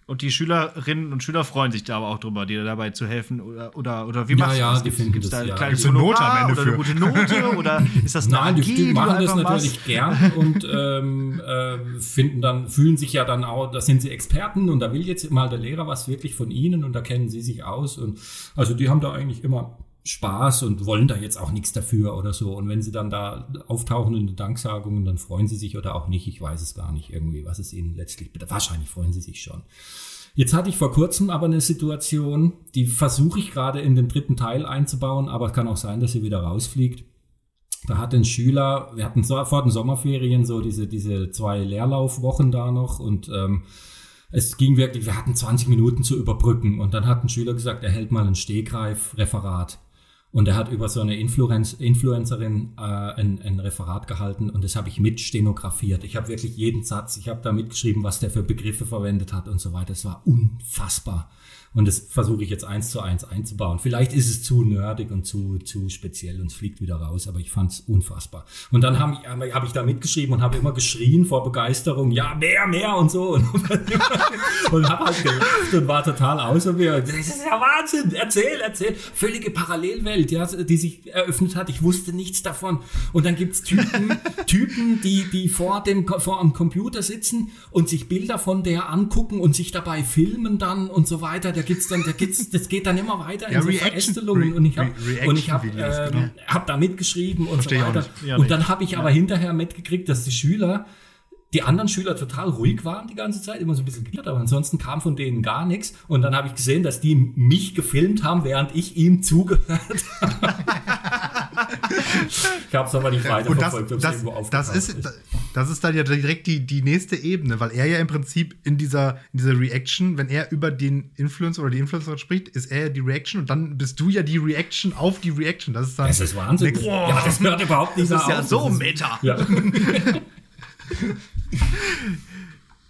Und die Schülerinnen und Schüler freuen sich da aber auch drüber, dir dabei zu helfen. Oder, oder, oder wie Ja, machst ja, du das? die Gibt's- finden gibt's das, da ja. eine Note am Ende oder eine für? gute Note? Oder ist das eine Nein, die, AG, die machen du das natürlich machst? gern und ähm, äh, finden dann, fühlen sich ja dann auch, da sind sie Experten und da will jetzt mal der Lehrer was wirklich von ihnen und da kennen sie sich aus und also die haben da eigentlich immer Spaß und wollen da jetzt auch nichts dafür oder so. Und wenn sie dann da auftauchen in den Danksagungen, dann freuen sie sich oder auch nicht. Ich weiß es gar nicht irgendwie, was es ihnen letztlich. Wahrscheinlich freuen sie sich schon. Jetzt hatte ich vor kurzem aber eine Situation, die versuche ich gerade in den dritten Teil einzubauen, aber es kann auch sein, dass sie wieder rausfliegt. Da hat ein Schüler, wir hatten so, vor den Sommerferien so diese, diese zwei Leerlaufwochen da noch und ähm, es ging wirklich, wir hatten 20 Minuten zu überbrücken und dann hat ein Schüler gesagt, er hält mal ein Stegreif-Referat. Und er hat über so eine Influenz Influencerin äh, ein, ein Referat gehalten und das habe ich mit stenografiert. Ich habe wirklich jeden Satz, ich habe da mitgeschrieben, was der für Begriffe verwendet hat und so weiter. Es war unfassbar. Und das versuche ich jetzt eins zu eins einzubauen. Vielleicht ist es zu nerdig und zu, zu speziell und es fliegt wieder raus, aber ich fand es unfassbar. Und dann habe ich, hab ich da mitgeschrieben und habe immer geschrien vor Begeisterung, ja, mehr, mehr und so. Und, und habe halt gelacht und war total außer mir. Das ist ja Wahnsinn, erzähl, erzähl. Völlige Parallelwelt, ja, die sich eröffnet hat. Ich wusste nichts davon. Und dann gibt's Typen, Typen, die, die vor dem vor dem Computer sitzen und sich Bilder von der angucken und sich dabei filmen dann und so weiter. Der gibt's dann, da gibt's, das geht dann immer weiter Ja, in so Reaction- Verästelungen Re- und ich habe Reaction-Videos, ähm, genau. hab da mitgeschrieben und Versteh so weiter. Ja, und dann habe ich aber hinterher mitgekriegt, dass die Schüler die anderen Schüler total ruhig waren die ganze Zeit, immer so ein bisschen geklappt, aber ansonsten kam von denen gar nichts. Und dann habe ich gesehen, dass die mich gefilmt haben, während ich ihm zugehört habe. Ich habe es aber nicht Und das, es das, das, ist, das ist dann ja direkt die, die nächste Ebene, weil er ja im Prinzip in dieser, in dieser Reaction, wenn er über den Influencer oder die Influencerin spricht, ist er ja die Reaction und dann bist du ja die Reaction auf die Reaction. Das ist dann. Das ist Wahnsinn. Next- Ja, das hört überhaupt nicht Das ist mehr ja auf. so meta. Ja.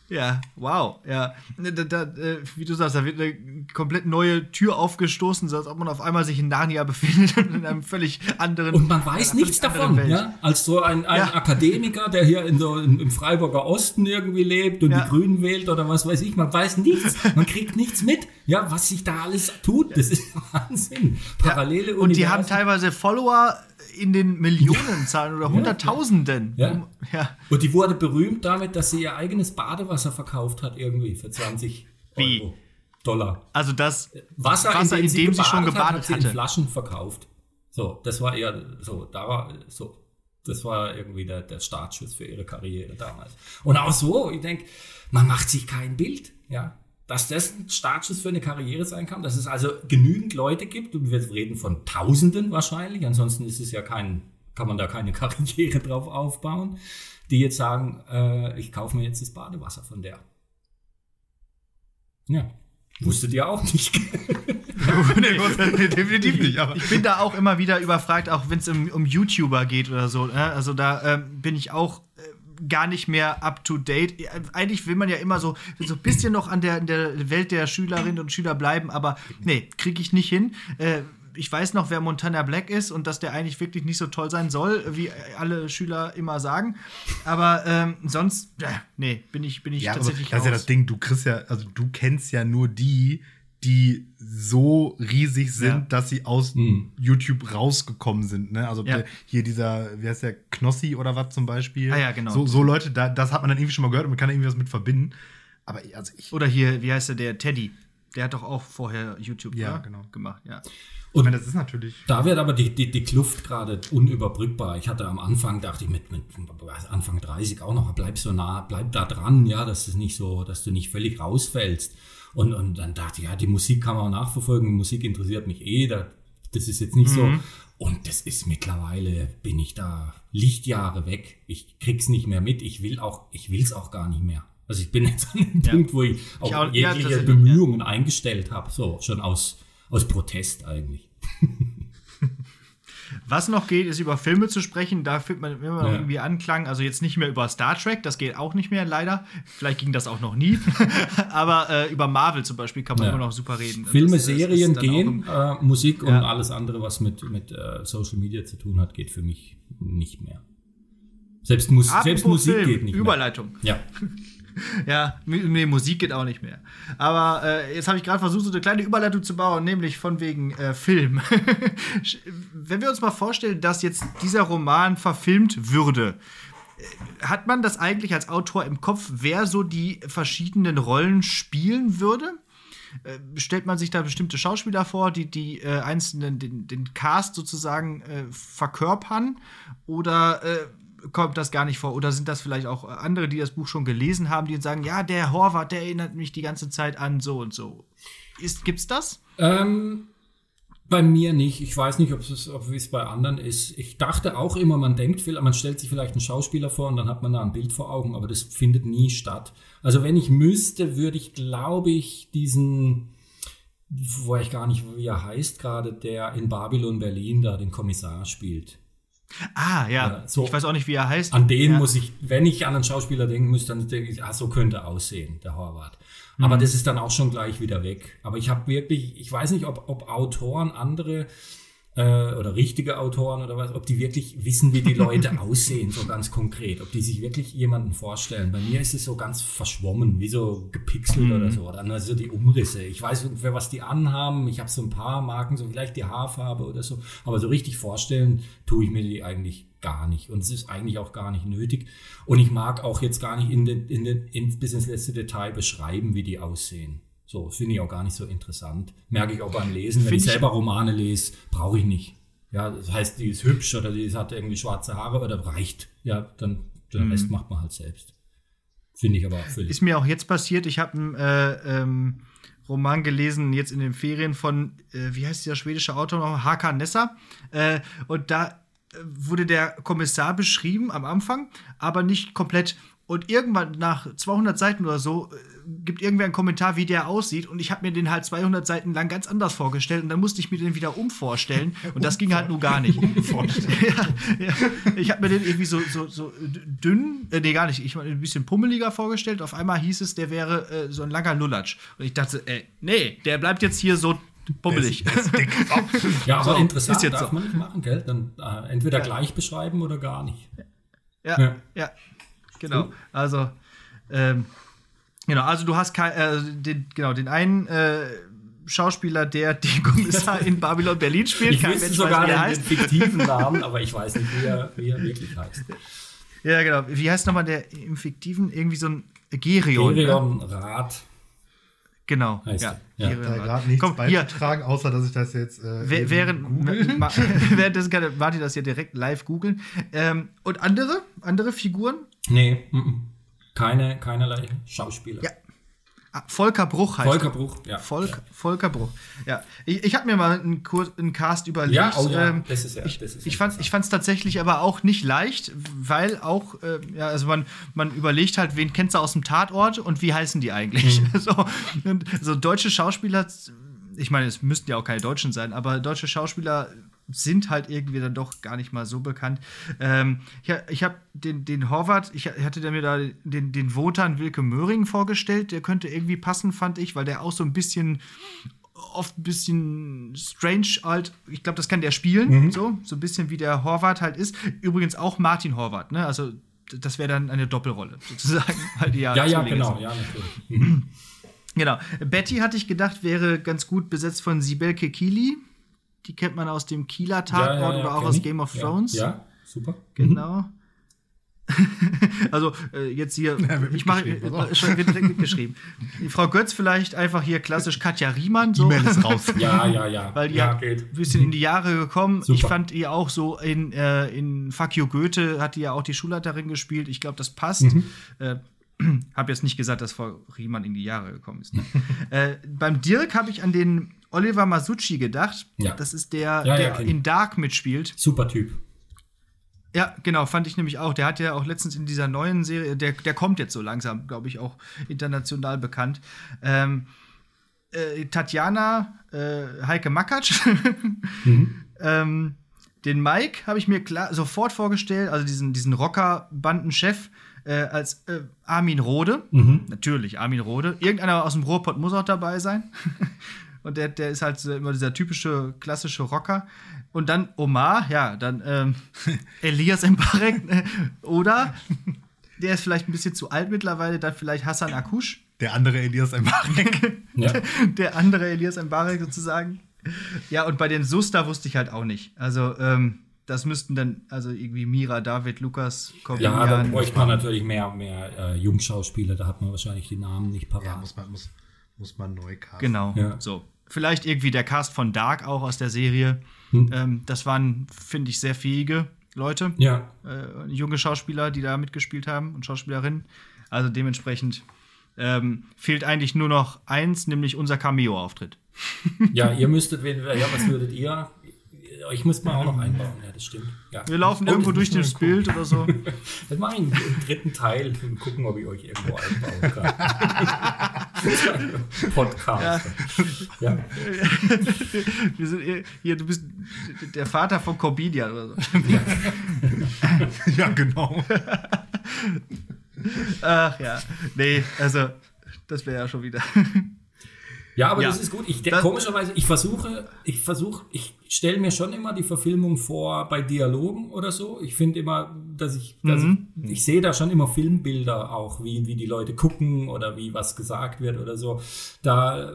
Ja, wow, ja. Da, da, äh, wie du sagst, da wird eine komplett neue Tür aufgestoßen, so als ob man auf einmal sich in Narnia befindet und in einem völlig anderen. Und man weiß nichts davon, ja. Als so ein, ein Ja. Akademiker, der hier in so im, Freiburger Osten irgendwie lebt und Ja. die Grünen wählt oder was weiß ich, man weiß nichts. Man kriegt nichts mit, ja, was sich da alles tut. Das ist Wahnsinn. Parallele Ja, Und die haben teilweise Follower in den Millionenzahlen oder Hunderttausenden. Ja. Um- ja. Und die wurde berühmt damit, dass sie ihr eigenes Badewasser verkauft hat irgendwie für 20 Wie? Euro. Dollar. Also das Wasser, Wasser, in dem sie schon hat, gebadet hat sie in hatte. Flaschen verkauft. So, das war eher so, da war so, das war irgendwie der, der Startschuss für ihre Karriere damals. Und auch so, ich denke, man macht sich kein Bild, ja. Dass das ein Startschuss für eine Karriere sein kann, dass es also genügend Leute gibt, und wir reden von Tausenden wahrscheinlich, ansonsten ist es ja kein, kann man da keine Karriere drauf aufbauen, die jetzt sagen, äh, ich kaufe mir jetzt das Badewasser von der. Ja. Wusstet ihr auch nicht. nee, definitiv nicht. Aber Ich bin da auch immer wieder überfragt, auch wenn es um, um YouTuber geht oder so. Ne? Also da ähm, bin ich auch äh, gar nicht mehr up to date. Eigentlich will man ja immer so so ein bisschen noch an der, der Welt der Schülerinnen und Schüler bleiben, aber nee, kriege ich nicht hin. Äh, ich weiß noch, wer Montana Black ist und dass der eigentlich wirklich nicht so toll sein soll, wie alle Schüler immer sagen. Aber ähm, sonst, äh, nee, bin ich, bin ich ja, aber tatsächlich das ist ja raus. das Ding, du kriegst ja, also du kennst ja nur die, die so riesig sind, Ja. dass sie aus Mhm. YouTube rausgekommen sind. Ne? Also Ja. hier dieser, wie heißt der, Knossi oder was zum Beispiel. Ah ja, genau. So, so Leute, da, das hat man dann irgendwie schon mal gehört und man kann irgendwie was mit verbinden. Aber also ich, Oder hier, wie heißt der, der Teddy? Der hat doch auch vorher YouTube Ja, ne? genau. gemacht, ja. ich meine, das ist natürlich. Da wird aber die, die, die Kluft gerade unüberbrückbar. Ich hatte am Anfang, dachte ich, mit, mit Anfang 30 auch noch, bleib so nah, bleib da dran, ja, dass es nicht so, dass du nicht völlig rausfällst. Und, und dann dachte ich, ja, die Musik kann man auch nachverfolgen, die Musik interessiert mich eh, da, das ist jetzt nicht so. Und das ist mittlerweile, bin ich da Lichtjahre weg. Ich krieg's nicht mehr mit. Ich will auch, ich will's auch gar nicht mehr. Also ich bin jetzt an dem Ja. Punkt, wo ich auch, auch- ja, jegliche tatsächlich, Bemühungen eingestellt habe. So, schon aus, aus Protest eigentlich. Was noch geht, ist über Filme zu sprechen. Da findet man immer Ja. irgendwie Anklang. Also jetzt nicht mehr über Star Trek, das geht auch nicht mehr, leider. Vielleicht ging das auch noch nie. Aber äh, über Marvel zum Beispiel kann man Ja. immer noch super reden. Und Filme, das- das Serien auch gehen, äh, Musik und alles andere, was mit, mit äh, Social Media zu tun hat, geht für mich nicht mehr. Selbst, Mus Apropos selbst Musik Film, geht nicht Überleitung. mehr. Ja. Ja, nee, Musik geht auch nicht mehr. Aber äh, jetzt habe ich gerade versucht, so eine kleine Überleitung zu bauen, nämlich von wegen äh, Film. Wenn wir uns mal vorstellen, dass jetzt dieser Roman verfilmt würde, äh, hat man das eigentlich als Autor im Kopf, wer so die verschiedenen Rollen spielen würde? Äh, Stellt man sich da bestimmte Schauspieler vor, die die äh, einzelnen, den, den Cast sozusagen äh, verkörpern? Oder äh, kommt das gar nicht vor? Oder sind das vielleicht auch andere, die das Buch schon gelesen haben, die sagen, ja, der Horvath, der erinnert mich die ganze Zeit an so und so. Ist, gibt's das? Ähm, bei mir nicht. Ich weiß nicht, ob es bei anderen ist. Ich dachte auch immer, man denkt, viel- man stellt sich vielleicht einen Schauspieler vor und dann hat man da ein Bild vor Augen, aber das findet nie statt. Also wenn ich müsste, würde ich, glaube ich, diesen wo ich gar nicht, wie er heißt gerade, der in Babylon Berlin da den Kommissar spielt. Ah, ja. Ja, so. ich weiß auch nicht, wie er heißt. An den ja. muss ich, wenn ich an einen Schauspieler denken muss, dann denke ich, ah, so könnte er aussehen, der Horvath. Aber das ist dann auch schon gleich wieder weg. Aber ich habe wirklich, ich weiß nicht, ob, ob Autoren andere äh, oder richtige Autoren oder was, ob die wirklich wissen, wie die Leute aussehen, so ganz konkret. Ob die sich wirklich jemanden vorstellen. Bei mir ist es so ganz verschwommen, wie so gepixelt oder so. Dann also die Umrisse. Ich weiß ungefähr, was die anhaben. Ich habe so ein paar Marken, so vielleicht die Haarfarbe oder so. Aber so richtig vorstellen tue ich mir die eigentlich gar nicht. Und es ist eigentlich auch gar nicht nötig. Und ich mag auch jetzt gar nicht in den, in den, in, bis ins letzte Detail beschreiben, wie die aussehen. So, finde ich auch gar nicht so interessant. Merke ich auch beim Lesen. Wenn Find ich selber Romane lese, brauche ich nicht. Ja, das heißt, die ist hübsch oder die hat irgendwie schwarze Haare oder reicht. Ja, dann den Rest macht man halt selbst. Finde ich aber völlig. Ist mir auch jetzt passiert. Ich habe einen äh, ähm, Roman gelesen, jetzt in den Ferien von, äh, wie heißt dieser schwedische Autor noch? Hakan Nessa. Äh, und da äh, wurde der Kommissar beschrieben am Anfang, aber nicht komplett. Und irgendwann nach 200 Seiten oder so äh, gibt irgendwer einen Kommentar, wie der aussieht. Und ich habe mir den halt 200 Seiten lang ganz anders vorgestellt. Und dann musste ich mir den wieder umvorstellen. Und das ging halt nur gar nicht. ja, ja. Ich habe mir den irgendwie so, so, so dünn, äh, nee, gar nicht, ich meine ein bisschen pummeliger vorgestellt. Auf einmal hieß es, der wäre äh, so ein langer Lulatsch. Und ich dachte, äh, nee, der bleibt jetzt hier so pummelig. ja, aber So, interessant ist jetzt darf so. man nicht machen, gell? Dann äh, entweder gleich beschreiben oder gar nicht. Ja, Ja. ja, genau. Also, ähm, genau, also du hast kein, äh, den, genau, den einen äh, Schauspieler, der den Kommissar in Babylon Berlin spielt. Ich Kein wüsste Mensch sogar weiß, wie er den, den heißt. fiktiven Namen, aber ich weiß nicht, wie er, wie er wirklich heißt. Ja, genau. Wie heißt nochmal der im fiktiven? Irgendwie so ein Gerion. Ne? Gerion Rath. Genau. Heißt ja. er. Ja. Da gerade nichts Komm, hier, beizutragen, außer dass ich das jetzt äh, Während, währenddessen kann Martin das hier direkt live googeln. Ähm, und andere, andere Figuren? Nee, mm, mm. Keine, keinerlei Schauspieler. Ja. Ah, Volker Bruch heißt Volker er. Bruch, ja. Volk, Volker Bruch. Ja, ich, ich habe mir mal einen, Kur einen Cast überlegt. Ja, oh ja, Ähm, das ist ja- ich, das ist ich fand ich fand's tatsächlich aber auch nicht leicht, weil auch äh, ja, also man man überlegt halt, wen kennst du aus dem Tatort und wie heißen die eigentlich? Mhm. so, und so deutsche Schauspieler, ich meine, es müssten ja auch keine Deutschen sein, aber deutsche Schauspieler sind halt irgendwie dann doch gar nicht mal so bekannt. Ähm, ich ich habe den, den Horvath, ich hatte mir da den, den Wotan Wilke Möhring vorgestellt, der könnte irgendwie passen, fand ich, weil der auch so ein bisschen oft ein bisschen strange halt. Ich glaube, das kann der spielen, so, so ein bisschen wie der Horvath halt ist. Übrigens auch Martin Horvath, ne? Also das wäre dann eine Doppelrolle sozusagen, weil die ja Ja, ja, genau, sind. ja, natürlich. Genau. Betty hatte ich gedacht, wäre ganz gut besetzt von Sibel Kekili. Die kennt man aus dem Kieler Tatort oder auch aus ich. Game of ja, Thrones. Ja, super. Genau. also äh, jetzt hier, wird ich mache äh, schon wird direkt mitgeschrieben. Frau Götz vielleicht einfach hier klassisch Katja Riemann so. E-Mail ist raus. Ja, ja, ja. Weil die ja, geht. ein bisschen in die Jahre gekommen. Super. Ich fand ihr auch so in, äh, in Fuck You Goethe hat die ja auch die Schulleiterin gespielt. Ich glaube, das passt. Mhm. Äh, habe jetzt nicht gesagt, dass Frau Riemann in die Jahre gekommen ist. Ne? äh, beim Dirk habe ich an den Oliver Masucci gedacht. Ja. Das ist der, Ja, der in Dark mitspielt. Super Typ. Ja, genau, fand ich nämlich auch. Der hat ja auch letztens in dieser neuen Serie, der, der kommt jetzt so langsam, glaube ich, auch international bekannt. Ähm, äh, Tatjana äh, Heike Makatsch. ähm, den Mike habe ich mir klar, sofort vorgestellt, also diesen, diesen Rocker-Bandenchef äh, als äh, Armin Rode. Natürlich, Armin Rode. Irgendeiner aus dem Ruhrpott muss auch dabei sein. Und der, der ist halt so immer dieser typische klassische Rocker. Und dann Omar, ja, dann ähm, Elias Mbarek. äh, oder der ist vielleicht ein bisschen zu alt mittlerweile, dann vielleicht Hassan Akush. Der andere Elias Mbarek. Ja. Der andere Elias Mbarek sozusagen. Ja, und bei den Suster wusste ich halt auch nicht. Also, ähm, das müssten dann, also irgendwie Mira, David, Lukas, Ja, Corbinian. da bräuchte man natürlich mehr, mehr äh, Jungschauspieler, da hat man wahrscheinlich die Namen nicht Ja, parat. muss man, muss, muss man neu casten. Genau, Ja. so. Vielleicht irgendwie der Cast von Dark auch aus der Serie. Hm. Ähm, das waren, finde ich, sehr fähige Leute. Ja, Äh, junge Schauspieler, die da mitgespielt haben und Schauspielerinnen. Also dementsprechend ähm, fehlt eigentlich nur noch eins, nämlich unser Cameo-Auftritt. ja, ihr müsstet, wen- ja, was würdet ihr? Ich muss mal auch noch einbauen, ja, das stimmt. Ja. Wir laufen Und irgendwo durch das. Bild oder so. Das mache ich im dritten Teil und gucken, ob ich euch irgendwo einbauen kann. Podcast. Ja. Wir sind hier- hier, du bist der Vater von Corbinian oder so. ja, genau. Ach ja. Nee, also, das wäre ja schon wieder. Ja, aber Ja. das ist gut. Ich, Das- komischerweise, ich versuche, ich versuche, ich stelle mir schon immer die Verfilmung vor bei Dialogen oder so. Ich finde immer, dass ich, dass Mhm. ich, ich sehe da schon immer Filmbilder auch, wie, wie die Leute gucken oder wie was gesagt wird oder so. Da äh,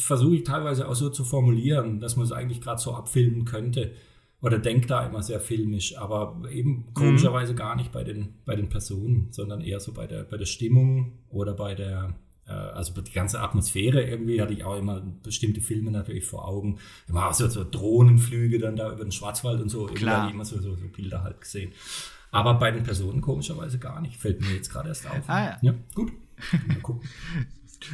versuche ich teilweise auch so zu formulieren, dass man es eigentlich gerade so abfilmen könnte. Oder denkt da immer sehr filmisch, aber eben komischerweise gar nicht bei den, bei den Personen, sondern eher so bei der, bei der Stimmung oder bei der, also die ganze Atmosphäre irgendwie hatte ich auch immer bestimmte Filme natürlich vor Augen. Immer auch so, so Drohnenflüge dann da über den Schwarzwald und so. Klar. habe ich immer so, so, so Bilder halt gesehen. Aber bei den Personen komischerweise gar nicht. Fällt mir jetzt gerade erst auf. Ah, ja. ja gut. Mal gucken.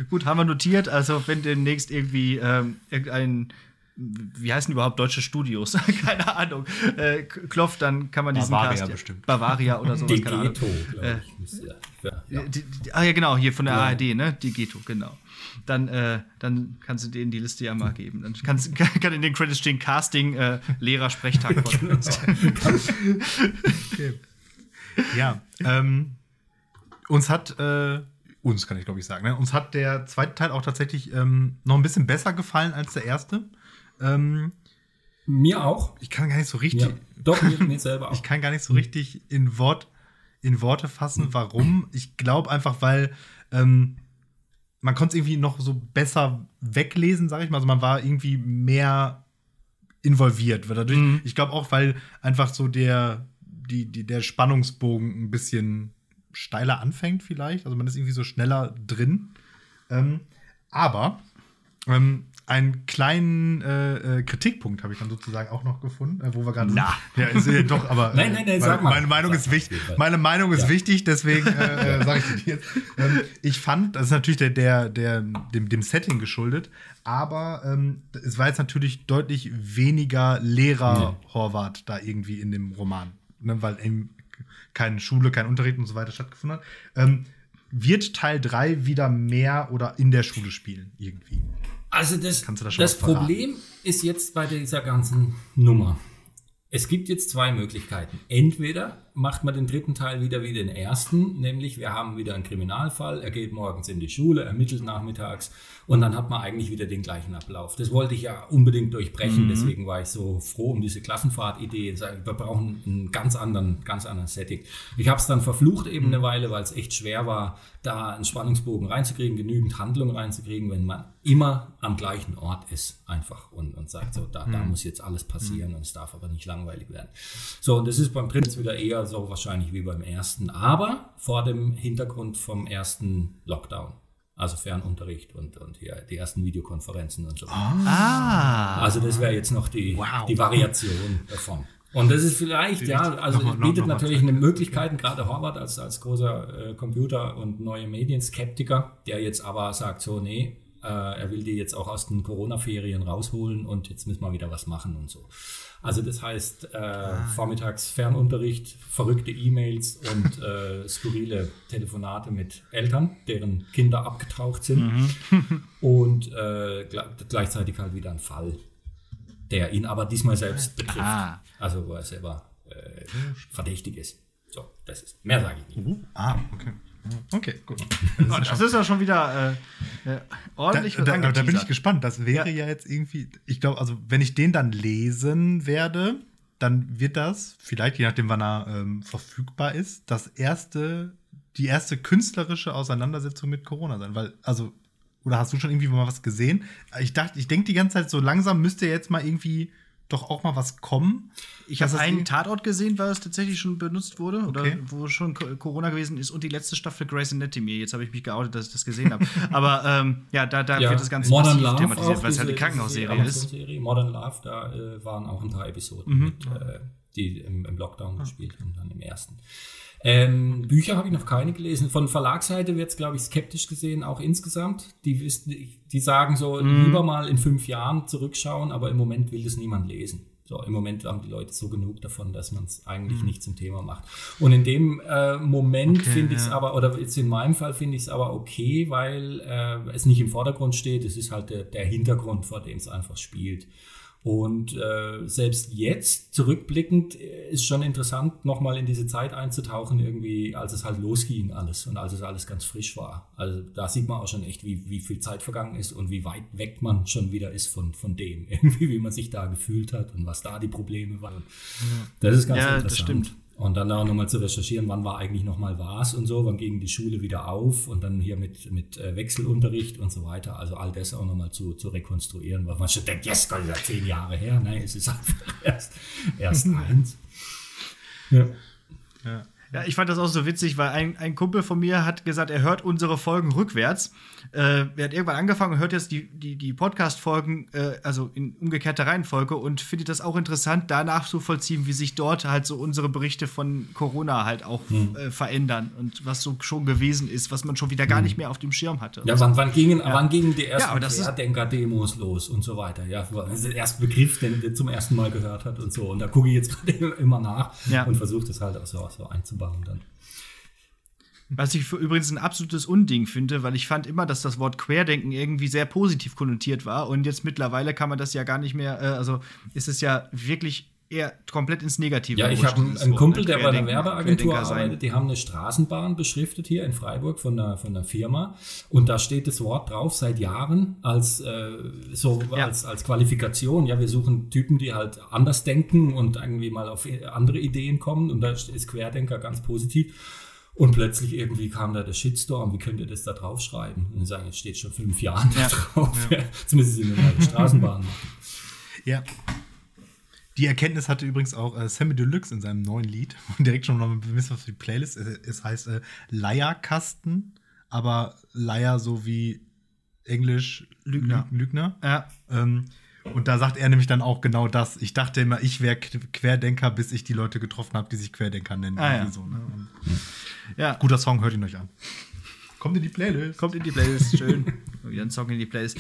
Gut, haben wir notiert. Also, wenn demnächst irgendwie ähm, irgendein, wie heißen überhaupt deutsche Studios? keine Ahnung. Äh, klopft, dann kann man diesen Bavaria Cast. bestimmt. Bavaria oder sowas. keine Ahnung. Degeto, glaube ich. müsste- Ja, ja. Die, die, ah ja, genau, hier von der ARD, ne? Die Ghetto, genau. Dann, äh, dann kannst du denen die Liste ja mal geben. Dann kannst, kann, kann in den Credits stehen Casting, äh, Lehrer, Sprechtag. Podcast. Okay. Ja, ähm, uns hat, äh, uns kann ich glaube ich sagen, ne? uns hat der zweite Teil auch tatsächlich ähm, noch ein bisschen besser gefallen als der erste. Ähm, Mir auch. ich kann gar nicht so richtig, Ja. Doch, mir, mir selber auch. ich kann gar nicht so richtig in Wort, in Worte fassen, warum. Ich glaube einfach, weil ähm, man konnte es irgendwie noch so besser weglesen, sage ich mal. Also man war irgendwie mehr involviert. Weil Dadurch, Mhm. Ich glaube auch, weil einfach so der, die, die, der Spannungsbogen ein bisschen steiler anfängt, vielleicht. Also man ist irgendwie so schneller drin. Ähm, aber ähm, einen kleinen äh, äh, Kritikpunkt habe ich dann sozusagen auch noch gefunden, äh, wo wir gerade. Na. Ja, ist, äh, doch, aber. Nein, nein, nein, meine, sag mal. Meine Meinung Sag ist wichtig. Meine Meinung ist Ja. wichtig, deswegen äh, äh, sage ich dir jetzt. Ähm, ich fand, das ist natürlich der, der, der, dem, dem Setting geschuldet, aber ähm, es war jetzt natürlich deutlich weniger Lehrer Horvath da irgendwie in dem Roman, ne, weil eben keine Schule, kein Unterricht und so weiter stattgefunden hat. Ähm, wird Teil 3 wieder mehr oder in der Schule spielen, irgendwie? Also das, das verraten? Problem ist jetzt bei dieser ganzen Nummer. Es gibt jetzt zwei Möglichkeiten. Entweder macht man den dritten Teil wieder wie den ersten, nämlich wir haben wieder einen Kriminalfall, er geht morgens in die Schule, ermittelt nachmittags und dann hat man eigentlich wieder den gleichen Ablauf. Das wollte ich ja unbedingt durchbrechen, deswegen war ich so froh um diese Klassenfahrtidee. Wir brauchen einen ganz anderen, ganz anderen Setting. Ich habe es dann verflucht eben eine Weile, weil es echt schwer war, da einen Spannungsbogen reinzukriegen, genügend Handlung reinzukriegen, wenn man immer am gleichen Ort ist einfach und, und sagt so, da, da muss jetzt alles passieren und es darf aber nicht langweilig werden. So, und das ist beim jetzt wieder eher so wahrscheinlich wie beim ersten, aber vor dem Hintergrund vom ersten Lockdown. Also Fernunterricht und, und hier die ersten Videokonferenzen und so. Ah. Also das wäre jetzt noch die, Wow. die Variation davon. Und das ist vielleicht, ja, also es bietet nochmal natürlich Zeit. eine Möglichkeiten, gerade Horvath als, als großer äh, Computer- und neue Medienskeptiker, der jetzt aber sagt, so, nee, äh, er will die jetzt auch aus den Corona-Ferien rausholen und jetzt müssen wir wieder was machen und so. Also das heißt, äh, vormittags Fernunterricht, verrückte E-Mails und äh, skurrile Telefonate mit Eltern, deren Kinder abgetaucht sind und äh, gle- gleichzeitig halt wieder ein Fall, der ihn aber diesmal selbst betrifft. Ah. Also wo er selber äh, verdächtig ist. So, das ist. Mehr sage ich nicht. Ah, okay. Okay, gut. Oh, das ist ja schon wieder äh, äh, Da, ordentlich was da, da bin ich gespannt. Das wäre ja. jetzt irgendwie, ich glaube, also wenn ich den dann lesen werde, dann wird das, vielleicht je nachdem, wann er ähm, verfügbar ist, das erste, die erste künstlerische Auseinandersetzung mit Corona sein. Weil, also, oder hast du schon irgendwie mal was gesehen? Ich dachte, ich denke die ganze Zeit, so langsam müsste jetzt mal irgendwie doch auch mal was kommen. Ich habe einen Tatort gesehen, weil es tatsächlich schon benutzt wurde oder Okay. wo schon Co- Corona gewesen ist und die letzte Staffel Grey's Anatomy. Jetzt habe ich mich geoutet, dass ich das gesehen habe. Aber ähm, ja, da, da wird das Ganze Modern massiv Love thematisiert, weil es halt eine Krankenhausserie ist. Modern Love, da äh, waren auch ein paar Episoden mit, äh, die im, im Lockdown gespielt und dann im ersten. Ähm, Bücher habe ich noch keine gelesen. Von Verlagsseite wird es, glaube ich, skeptisch gesehen, auch insgesamt. Die, wissen, die sagen so, lieber mal in fünf Jahren zurückschauen, aber im Moment will das niemand lesen. So, im Moment haben die Leute so genug davon, dass man es eigentlich mhm. nicht zum Thema macht. Und in dem äh, Moment okay, finde ich es ja. aber, oder jetzt in meinem Fall finde ich es aber okay, weil äh, es nicht im Vordergrund steht. Es ist halt der, der Hintergrund, vor dem es einfach spielt. Und äh, selbst jetzt, zurückblickend, äh, ist schon interessant, nochmal in diese Zeit einzutauchen, irgendwie, als es halt losging alles und als es alles ganz frisch war. Also da sieht man auch schon echt, wie, wie viel Zeit vergangen ist und wie weit weg man schon wieder ist von, von dem. Irgendwie, wie man sich da gefühlt hat und was da die Probleme waren. Das ist ganz ja, interessant. Das stimmt. Und dann auch nochmal zu recherchieren, wann war eigentlich nochmal was und so, wann ging die Schule wieder auf und dann hier mit, mit äh, Wechselunterricht und so weiter. Also all das auch nochmal zu, zu rekonstruieren, weil man schon denkt, yes, Gott, ist ja zehn Jahre her. Nein, es ist einfach erst, erst eins. Ja. ja. Ja, ich fand das auch so witzig, weil ein, ein Kumpel von mir hat gesagt, er hört unsere Folgen rückwärts. Äh, er hat irgendwann angefangen und hört jetzt die, die, die Podcast-Folgen, äh, also in umgekehrter Reihenfolge und findet das auch interessant, danach zu vollziehen, wie sich dort halt so unsere Berichte von Corona halt auch hm. äh, verändern und was so schon gewesen ist, was man schon wieder gar hm. nicht mehr auf dem Schirm hatte. Ja, wann, wann, gingen, ja. wann gingen die ersten ja, Querdenker-Demos los und so weiter? Ja, das ist der erste Begriff, den der zum ersten Mal gehört hat und so. Und da gucke ich jetzt gerade immer nach ja. und versuche das halt auch so, so einzubauen einzubauen dann. Was ich übrigens ein absolutes Unding finde, weil ich fand immer, dass das Wort Querdenken irgendwie sehr positiv konnotiert war und jetzt mittlerweile kann man das ja gar nicht mehr, äh, also ist es ja wirklich eher komplett ins Negative. Ja, ich habe einen, einen Kumpel, der bei einer Werbeagentur arbeitet, die haben eine Straßenbahn beschriftet hier in Freiburg von einer, von einer Firma und da steht das Wort drauf seit Jahren als, äh, so, ja. als, als Qualifikation. Ja, wir suchen Typen, die halt anders denken und irgendwie mal auf andere Ideen kommen und da ist Querdenker ganz positiv. Und plötzlich irgendwie kam da der Shitstorm, wie könnt ihr das da draufschreiben? Und sagen, es steht schon fünf Jahre ja. drauf. Ja. Jetzt müssen sie eine neue Straßenbahn machen. Ja. Die Erkenntnis hatte übrigens auch äh, Sammy Deluxe in seinem neuen Lied. Und direkt schon noch ein bisschen was für die Playlist. Es, es heißt äh, Leierkasten, aber Leier so wie Englisch Lügner. Lügner. Ja. Ähm, und da sagt er nämlich dann auch genau das. Ich dachte immer, ich wäre Querdenker, bis ich die Leute getroffen habe, die sich Querdenker nennen. Ah, ja. So, ne? ja. Guter Song, hört ihn euch an. Kommt in die Playlist. Kommt in die Playlist, schön. Wieder ein Song in die Playlist.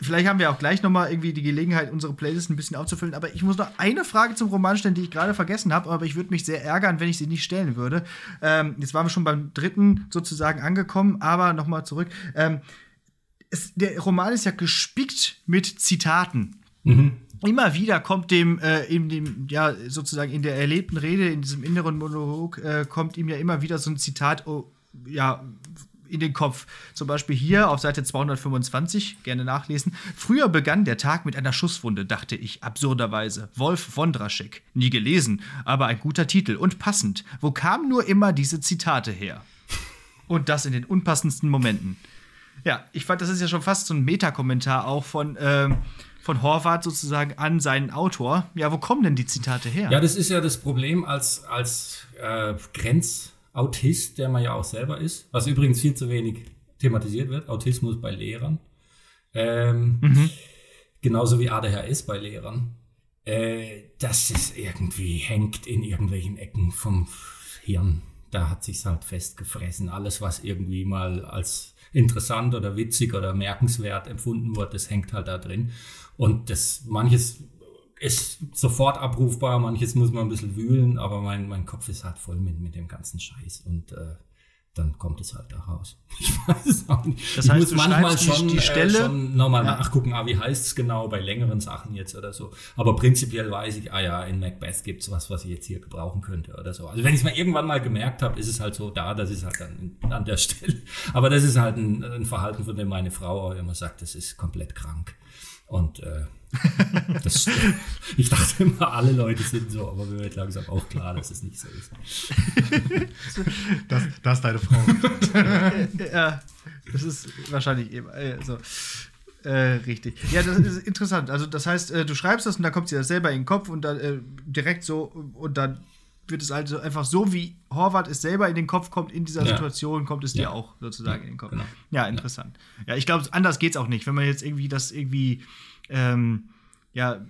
Vielleicht haben wir auch gleich noch mal irgendwie die Gelegenheit, unsere Playlist ein bisschen aufzufüllen. Aber ich muss noch eine Frage zum Roman stellen, die ich gerade vergessen habe. Aber ich würde mich sehr ärgern, wenn ich sie nicht stellen würde. Ähm, jetzt waren wir schon beim dritten sozusagen angekommen. Aber noch mal zurück. Ähm, es, der Roman ist ja gespickt mit Zitaten. Mhm. Immer wieder kommt dem, äh, in dem, ja, sozusagen in der erlebten Rede, in diesem inneren Monolog, äh, kommt ihm ja immer wieder so ein Zitat, oh, ja, in den Kopf. Zum Beispiel hier auf Seite 225, gerne nachlesen. Früher begann der Tag mit einer Schusswunde, dachte ich, absurderweise. Wolf Wondraschek. Nie gelesen, aber ein guter Titel und passend. Wo kamen nur immer diese Zitate her? Und das in den unpassendsten Momenten. Ja, ich fand, das ist ja schon fast so ein Metakommentar auch von. Ähm, von Horvath sozusagen an seinen Autor. Ja, wo kommen denn die Zitate her? Ja, das ist ja das Problem als, als äh, Grenz, Autist, der man ja auch selber ist, was übrigens viel zu wenig thematisiert wird, Autismus bei Lehrern. Ähm, mhm. Genauso wie ADHS bei Lehrern. Äh, das ist irgendwie, hängt in irgendwelchen Ecken vom Hirn. Da hat sich's halt festgefressen. Alles, was irgendwie mal als interessant oder witzig oder merkenswert empfunden wird, das hängt halt da drin. Und das manches ist sofort abrufbar, manches muss man ein bisschen wühlen, aber mein, mein Kopf ist halt voll mit, mit dem ganzen Scheiß und äh, dann kommt es halt da raus. Ich weiß es auch nicht. Das heißt, ich muss manchmal schon, die, die Stelle, äh, schon nochmal ja. nachgucken, ah, wie heißt es genau bei längeren Sachen jetzt oder so. Aber prinzipiell weiß ich, ah ja, in Macbeth gibt es was, was ich jetzt hier gebrauchen könnte oder so. Also wenn ich es mal irgendwann mal gemerkt habe, ist es halt so da, das ist halt dann an der Stelle. Aber das ist halt ein, ein Verhalten, von dem meine Frau auch immer sagt, das ist komplett krank. Und äh, das, ich dachte immer, alle Leute sind so, aber mir wird langsam auch klar, dass es nicht so ist. Das, das ist deine Frau. ja, das ist wahrscheinlich eben äh, so. Äh, richtig. Ja, das ist interessant. Also, das heißt, äh, du schreibst das und dann kommt sie das selber in den Kopf und dann äh, direkt so und dann wird es also einfach so, wie Horvath es selber in den Kopf kommt, in dieser ja. Situation, kommt es ja. dir auch sozusagen ja, in den Kopf. Genau. Ja, interessant. Ja, ich glaube, anders geht es auch nicht. Wenn man jetzt irgendwie das irgendwie ähm, ja,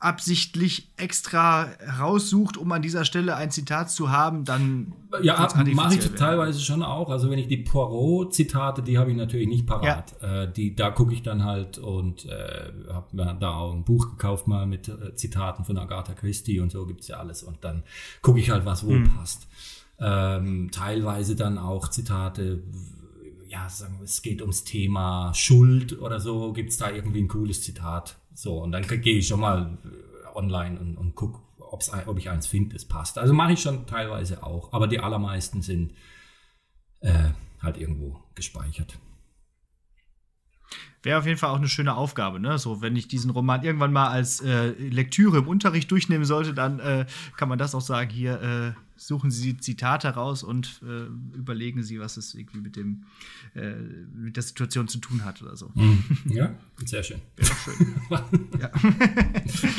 absichtlich extra raussucht, um an dieser Stelle ein Zitat zu haben, dann Ja, mache ich werden. teilweise schon auch. Also wenn ich die Poirot-Zitate, die habe ich natürlich nicht parat. Äh, die, da gucke ich dann halt und äh, habe mir da auch ein Buch gekauft mal mit äh, Zitaten von Agatha Christie und so gibt's ja alles. Und dann gucke ich halt, was wo passt. Ähm, teilweise dann auch Zitate, ja, sagen es geht ums Thema Schuld oder so, gibt's da irgendwie ein cooles Zitat. So, und dann gehe ich schon mal äh, online und, und guck, ob's, ein- ob ich eins finde, das passt. Also mache ich schon teilweise auch, aber die allermeisten sind äh, halt irgendwo gespeichert. Wäre auf jeden Fall auch eine schöne Aufgabe, ne? So, wenn ich diesen Roman irgendwann mal als äh, Lektüre im Unterricht durchnehmen sollte, dann äh, kann man das auch sagen, hier äh, suchen Sie Zitate raus und äh, überlegen Sie, was es irgendwie mit dem äh, mit der Situation zu tun hat oder so. Ja, sehr schön. Ja.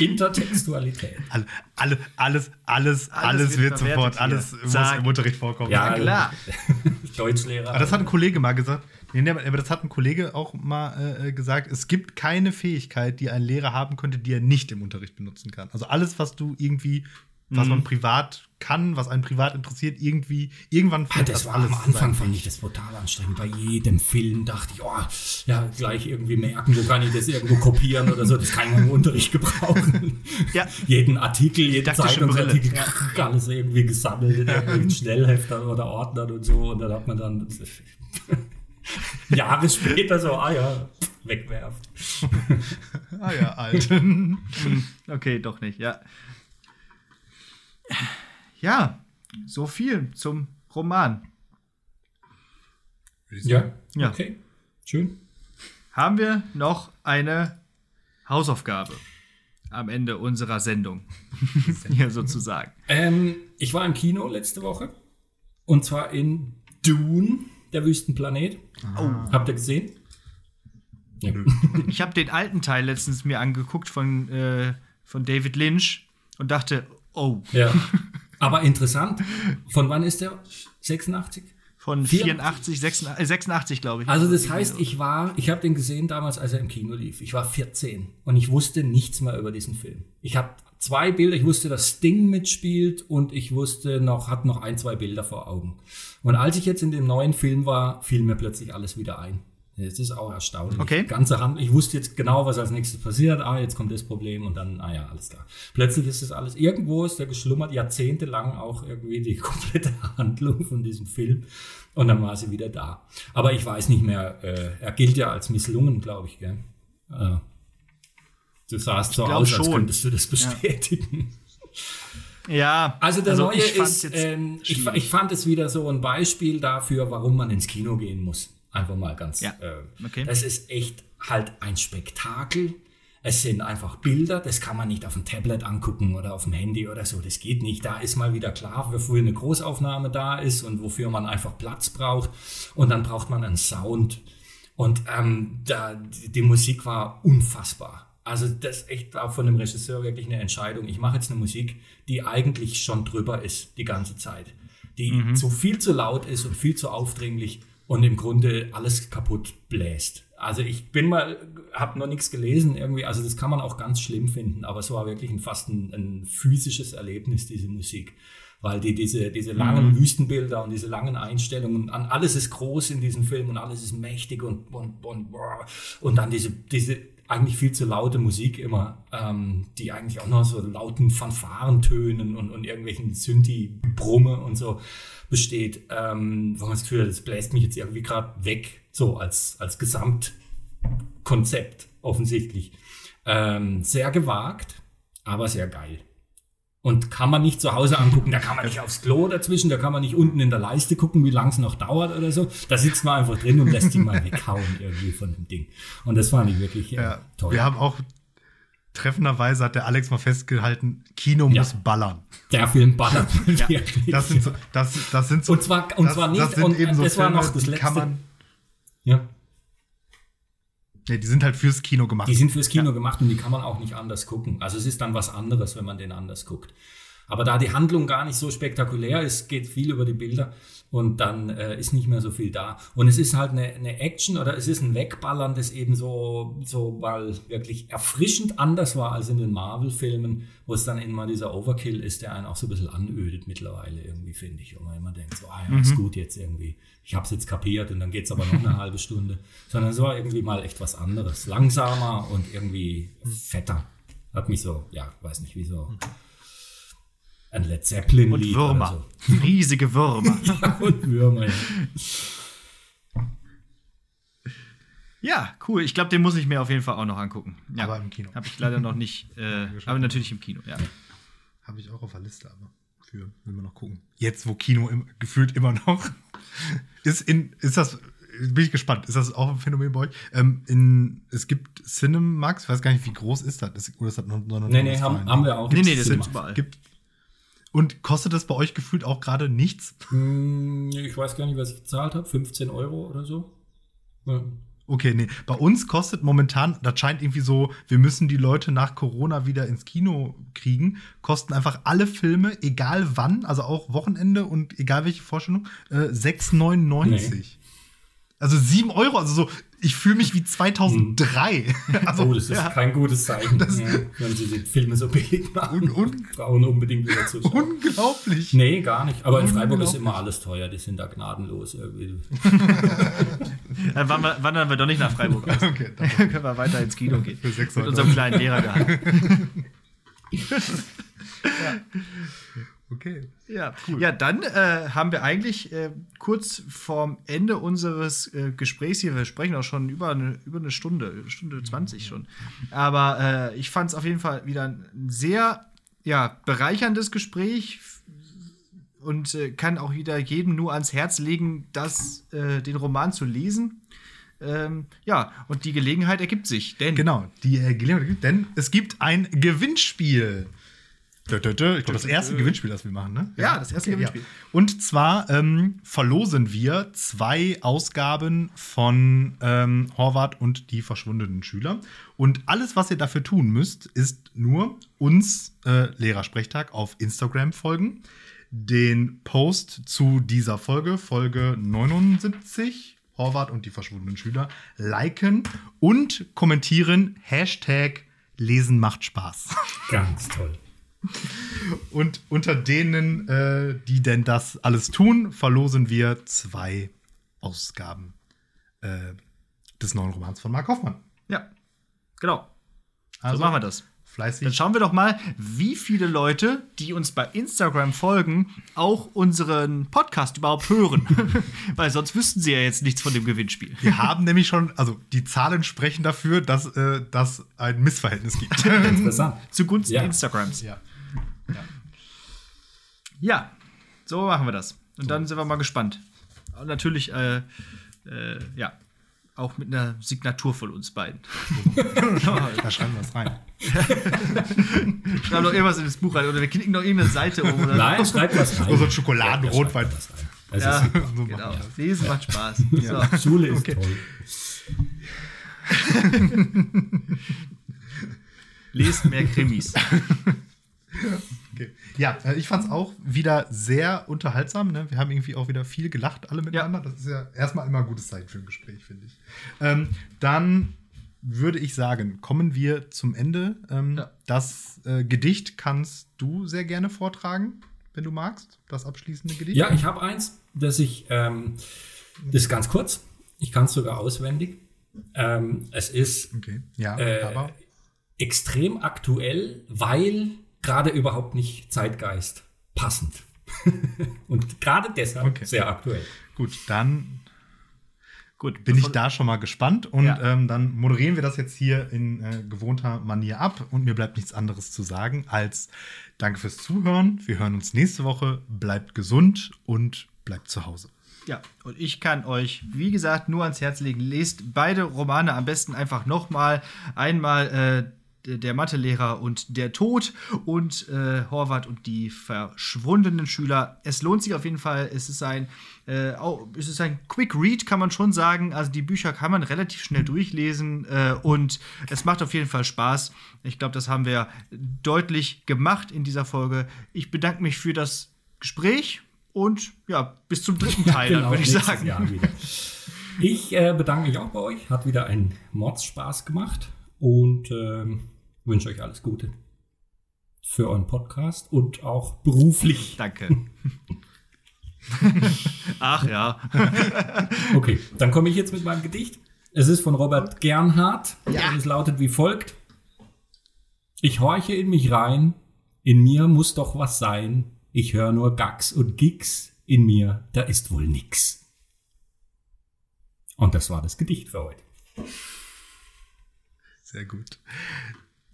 Intertextualität. Alle, alle, alles, alles, alles, Alles wird wird sofort, alles muss im Unterricht vorkommen. Ja, klar. Deutschlehrer. Aber das hat ein Kollege mal gesagt. Nee, nee, aber das hat ein Kollege auch mal äh, gesagt. Es gibt keine Fähigkeit, die ein Lehrer haben könnte, die er nicht im Unterricht benutzen kann. Also alles, was du irgendwie, was Mhm. man privat kann, was einen privat interessiert, irgendwie, irgendwann Ah, führt das war alles am Anfang fand ich das brutal anstrengend. Bei jedem Film dachte ich, oh, ja, gleich irgendwie merken, wo kann ich das irgendwo kopieren oder so. Das kann ich im Unterricht gebrauchen. Ja. Jeden Artikel, jeden Zeitungsartikel, alles irgendwie gesammelt in irgendwelchen Schnellheftern oder Ordnern und so. Und dann hat man dann Jahre später so, ah ja, wegwerfen. Ah ja, alt. Okay, doch nicht, ja. Ja, so viel zum Roman. Ja, Ja. okay, schön. Haben wir noch eine Hausaufgabe am Ende unserer Sendung? Hier sozusagen. Ähm, ich war im Kino letzte Woche und zwar in Dune, der Wüstenplanet. Oh. Habt ihr gesehen? Ja. Ich habe den alten Teil letztens mir angeguckt von, äh, von David Lynch und dachte, oh, ja. Aber interessant. Von wann ist der? 86? Von 84, 84, 86, äh, 86 glaube ich. Also das heißt, ich war, ich habe den gesehen damals, als er im Kino lief. Ich war 14 und ich wusste nichts mehr über diesen Film. Ich habe zwei Bilder, ich wusste, dass Sting mitspielt und ich wusste noch, hatte noch ein, zwei Bilder vor Augen. Und als ich jetzt in dem neuen Film war, fiel mir plötzlich alles wieder ein. Das ist auch erstaunlich. Okay. Ganze Hand, ich wusste jetzt genau, was als nächstes passiert. Ah, jetzt kommt das Problem und dann, ah ja, alles klar. Plötzlich ist das alles, irgendwo ist der geschlummert, jahrzehntelang auch irgendwie die komplette Handlung von diesem Film. Und dann war sie wieder da. Aber ich weiß nicht mehr, äh, er gilt ja als misslungen, glaube ich, gell? Äh, du sahst so aus, als schon. könntest du das bestätigen. ja, Also der neue ich ist, ähm, ich, ich fand es wieder so ein Beispiel dafür, warum man ins Kino gehen muss. Einfach mal ganz. Ja. Äh, Okay. Das ist echt halt ein Spektakel. Es sind einfach Bilder, das kann man nicht auf dem Tablet angucken oder auf dem Handy oder so. Das geht nicht. Da ist mal wieder klar, wofür eine Großaufnahme da ist und wofür man einfach Platz braucht. Und dann braucht man einen Sound. Und ähm, da, die, Musik war unfassbar. Also das ist echt auch von dem Regisseur wirklich eine Entscheidung. Ich mache jetzt eine Musik, die eigentlich schon drüber ist die ganze Zeit. Die zu viel zu laut ist und viel zu aufdringlich und im Grunde alles kaputt bläst. Also ich bin mal, habe noch nichts gelesen irgendwie, also das kann man auch ganz schlimm finden, aber es war wirklich ein, fast ein, ein physisches Erlebnis, diese Musik. Weil die diese, diese langen Wüstenbilder und diese langen Einstellungen, an alles ist groß in diesem Film und alles ist mächtig und, und, und, und dann diese, diese eigentlich viel zu laute Musik immer, ähm, die eigentlich auch noch so lauten Fanfarentönen und, und irgendwelchen Synthi-Brumme und so besteht, ähm, wo man das Gefühl hat, das bläst mich jetzt irgendwie gerade weg, so als, als Gesamtkonzept offensichtlich. Ähm, sehr gewagt, aber sehr geil. Und kann man nicht zu Hause angucken, da kann man nicht aufs Klo dazwischen, da kann man nicht unten in der Leiste gucken, wie lang es noch dauert oder so. Da sitzt man einfach drin und lässt die mal weghauen irgendwie von dem Ding. Und das fand ich wirklich äh, Ja, toll. wir haben auch treffenderweise hat der Alex mal festgehalten, Kino Ja. muss ballern. Der Film ballert wirklich. Das sind so, das, das sind so Und zwar- und das, zwar nicht- das sind und, eben so das war Filme, noch das die kann letzte- man ja. Nee, die sind halt fürs Kino gemacht. Die sind fürs Kino gemacht und die kann man auch nicht anders gucken. Also es ist dann was anderes, wenn man den anders guckt. Aber da die Handlung gar nicht so spektakulär ist, geht viel über die Bilder und dann äh, ist nicht mehr so viel da. Und es ist halt eine, eine Action oder es ist ein Wegballern, das eben so, so mal wirklich erfrischend anders war als in den Marvel-Filmen, wo es dann immer dieser Overkill ist, der einen auch so ein bisschen anödet mittlerweile irgendwie, finde ich. Und man immer denkt so, ah ja, ist gut jetzt irgendwie. Ich habe es jetzt kapiert und dann geht's aber noch eine halbe Stunde. Sondern es war irgendwie mal echt was anderes. Langsamer und irgendwie fetter. Hat mich so, ja, weiß nicht, wie so ein Led Zeppelin Und Würmer. oder Riesige Würmer. so. Ja, und Würmer. Ja. ja, cool. Ich glaube, den muss ich mir auf jeden Fall auch noch angucken. Ja. Aber im Kino. Habe ich leider noch nicht. Äh, aber natürlich im Kino, ja. Habe ich auch auf der Liste, aber für, will man noch gucken. Jetzt, wo Kino im, gefühlt immer noch ist, in, ist das, bin ich gespannt, ist das auch ein Phänomen bei euch? Ähm, in, es gibt Cinemax, ich weiß gar nicht, wie groß ist das? das oder ist das nur, nur Nee, nee, haben, haben wir auch. Nee, nee, das Cinema. sind überall. Gibt, und kostet das bei euch gefühlt auch gerade nichts? Hm, Ich weiß gar nicht, was ich gezahlt habe. 15 Euro oder so. Ja. Okay, nee. Bei uns kostet momentan, das scheint irgendwie so, wir müssen die Leute nach Corona wieder ins Kino kriegen, kosten einfach alle Filme, egal wann, also auch Wochenende und egal welche Vorstellung, äh, 6,99. Nee. Also 7 Euro, also so, ich fühle mich wie 2003. also, oh, das ist ja, kein gutes Zeichen, ja, wenn sie die Filme so billig machen. Un- un- Frauen unbedingt wieder zuschauen. unglaublich. Nee, gar nicht. Aber in Freiburg ist immer alles teuer. Die sind da gnadenlos irgendwie. Dann wandern wir, wandern wir doch nicht nach Freiburg aus. Okay, Dann können wir weiter ins Kino gehen. Mit unserem kleinen Lehrergehalt. Okay. Ja, ja dann äh, haben wir eigentlich äh, kurz vorm Ende unseres äh, Gesprächs hier, wir sprechen auch schon über eine, über eine Stunde, Stunde 20 schon. Aber äh, ich fand es auf jeden Fall wieder ein sehr ja, bereicherndes Gespräch und äh, kann auch wieder jedem nur ans Herz legen, das, äh, den Roman zu lesen. Ähm, ja, und die Gelegenheit ergibt sich, denn Genau, die Gelegenheit gibt, denn es gibt ein Gewinnspiel. Dö, dö, dö. Ich glaube, das erste Gewinnspiel, das wir machen, ne? Ja, das erste Gewinnspiel. Ja. Und zwar ähm, verlosen wir zwei Ausgaben von ähm, Horvath und die verschwundenen Schüler. Und alles, was ihr dafür tun müsst, ist nur uns äh, Lehrersprechtag auf Instagram folgen, den Post zu dieser Folge, Folge 79, Horvath und die verschwundenen Schüler, liken und kommentieren Hashtag Lesen macht Spaß. Ganz toll. Und unter denen, äh, die denn das alles tun, verlosen wir zwei Ausgaben äh, des neuen Romans von Mark Hoffmann. ja, genau. Also, so machen wir das. Dann Fleißig. schauen wir doch mal, wie viele Leute, die uns bei Instagram folgen, auch unseren Podcast überhaupt hören. Weil sonst wüssten sie ja jetzt nichts von dem Gewinnspiel. Wir haben nämlich schon, also die Zahlen sprechen dafür, dass äh, das ein Missverhältnis gibt. Interessant. Zugunsten Ja. Instagrams. ja. Ja, so machen wir das. Und dann sind wir mal gespannt. Und natürlich, äh, äh, ja, auch mit einer Signatur von uns beiden. Da schreiben wir es rein. Schreiben noch irgendwas in das Buch rein oder wir klicken noch irgendeine Seite um. Oder Nein, schreibt was rein. Oder so ein Schokoladenrotwein. Ja. Das Ja, So genau. Lesen macht Spaß. So. Schule ist toll. Lest mehr Krimis. Okay. Ja, äh, ich fand es auch wieder sehr unterhaltsam. Ne? Wir haben irgendwie auch wieder viel gelacht, alle miteinander. Das ist ja erstmal immer ein gutes Zeichen für ein Gespräch, finde ich. Ähm, dann würde ich sagen, kommen wir zum Ende. Ähm, Ja. Das äh, Gedicht kannst du sehr gerne vortragen, wenn du magst. Das abschließende Gedicht. Ja, ich habe eins, das ich, ähm, das ist ganz kurz. Ich kann es sogar auswendig. Ähm, es ist Okay. Ja, Äh, aber. extrem aktuell, weil gerade überhaupt nicht Zeitgeist passend. Und gerade deshalb Okay. sehr aktuell. Gut, dann Gut, bin ich da schon mal gespannt und Ja. ähm, dann moderieren wir das jetzt hier in äh, gewohnter Manier ab und mir bleibt nichts anderes zu sagen als Danke fürs Zuhören. Wir hören uns nächste Woche. Bleibt gesund und bleibt zu Hause. Ja, und ich kann euch, wie gesagt, nur ans Herz legen. Lest beide Romane am besten einfach nochmal. Einmal äh, der Mathelehrer und der Tod und äh, Horvath und die verschwundenen Schüler. Es lohnt sich auf jeden Fall. Es ist ein, äh, auch, es ist ein Quick Read, kann man schon sagen. Also die Bücher kann man relativ schnell durchlesen äh, und es macht auf jeden Fall Spaß. Ich glaube, das haben wir deutlich gemacht in dieser Folge. Ich bedanke mich für das Gespräch und ja, bis zum dritten Teil, ja, genau, würde ich sagen. Ich äh, bedanke mich auch bei euch. Hat wieder einen Mordspaß gemacht und ähm, wünsche euch alles Gute für euren Podcast und auch beruflich. Danke. Ach ja. okay, dann komme ich jetzt mit meinem Gedicht. Es ist von Robert Gernhardt ja. und es lautet wie folgt. Ich horche in mich rein, in mir muss doch was sein. Ich höre nur Gags und Gigs, in mir, da ist wohl nix. Und das war das Gedicht für heute. Sehr gut.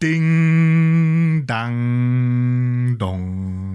Ding, dang, dong.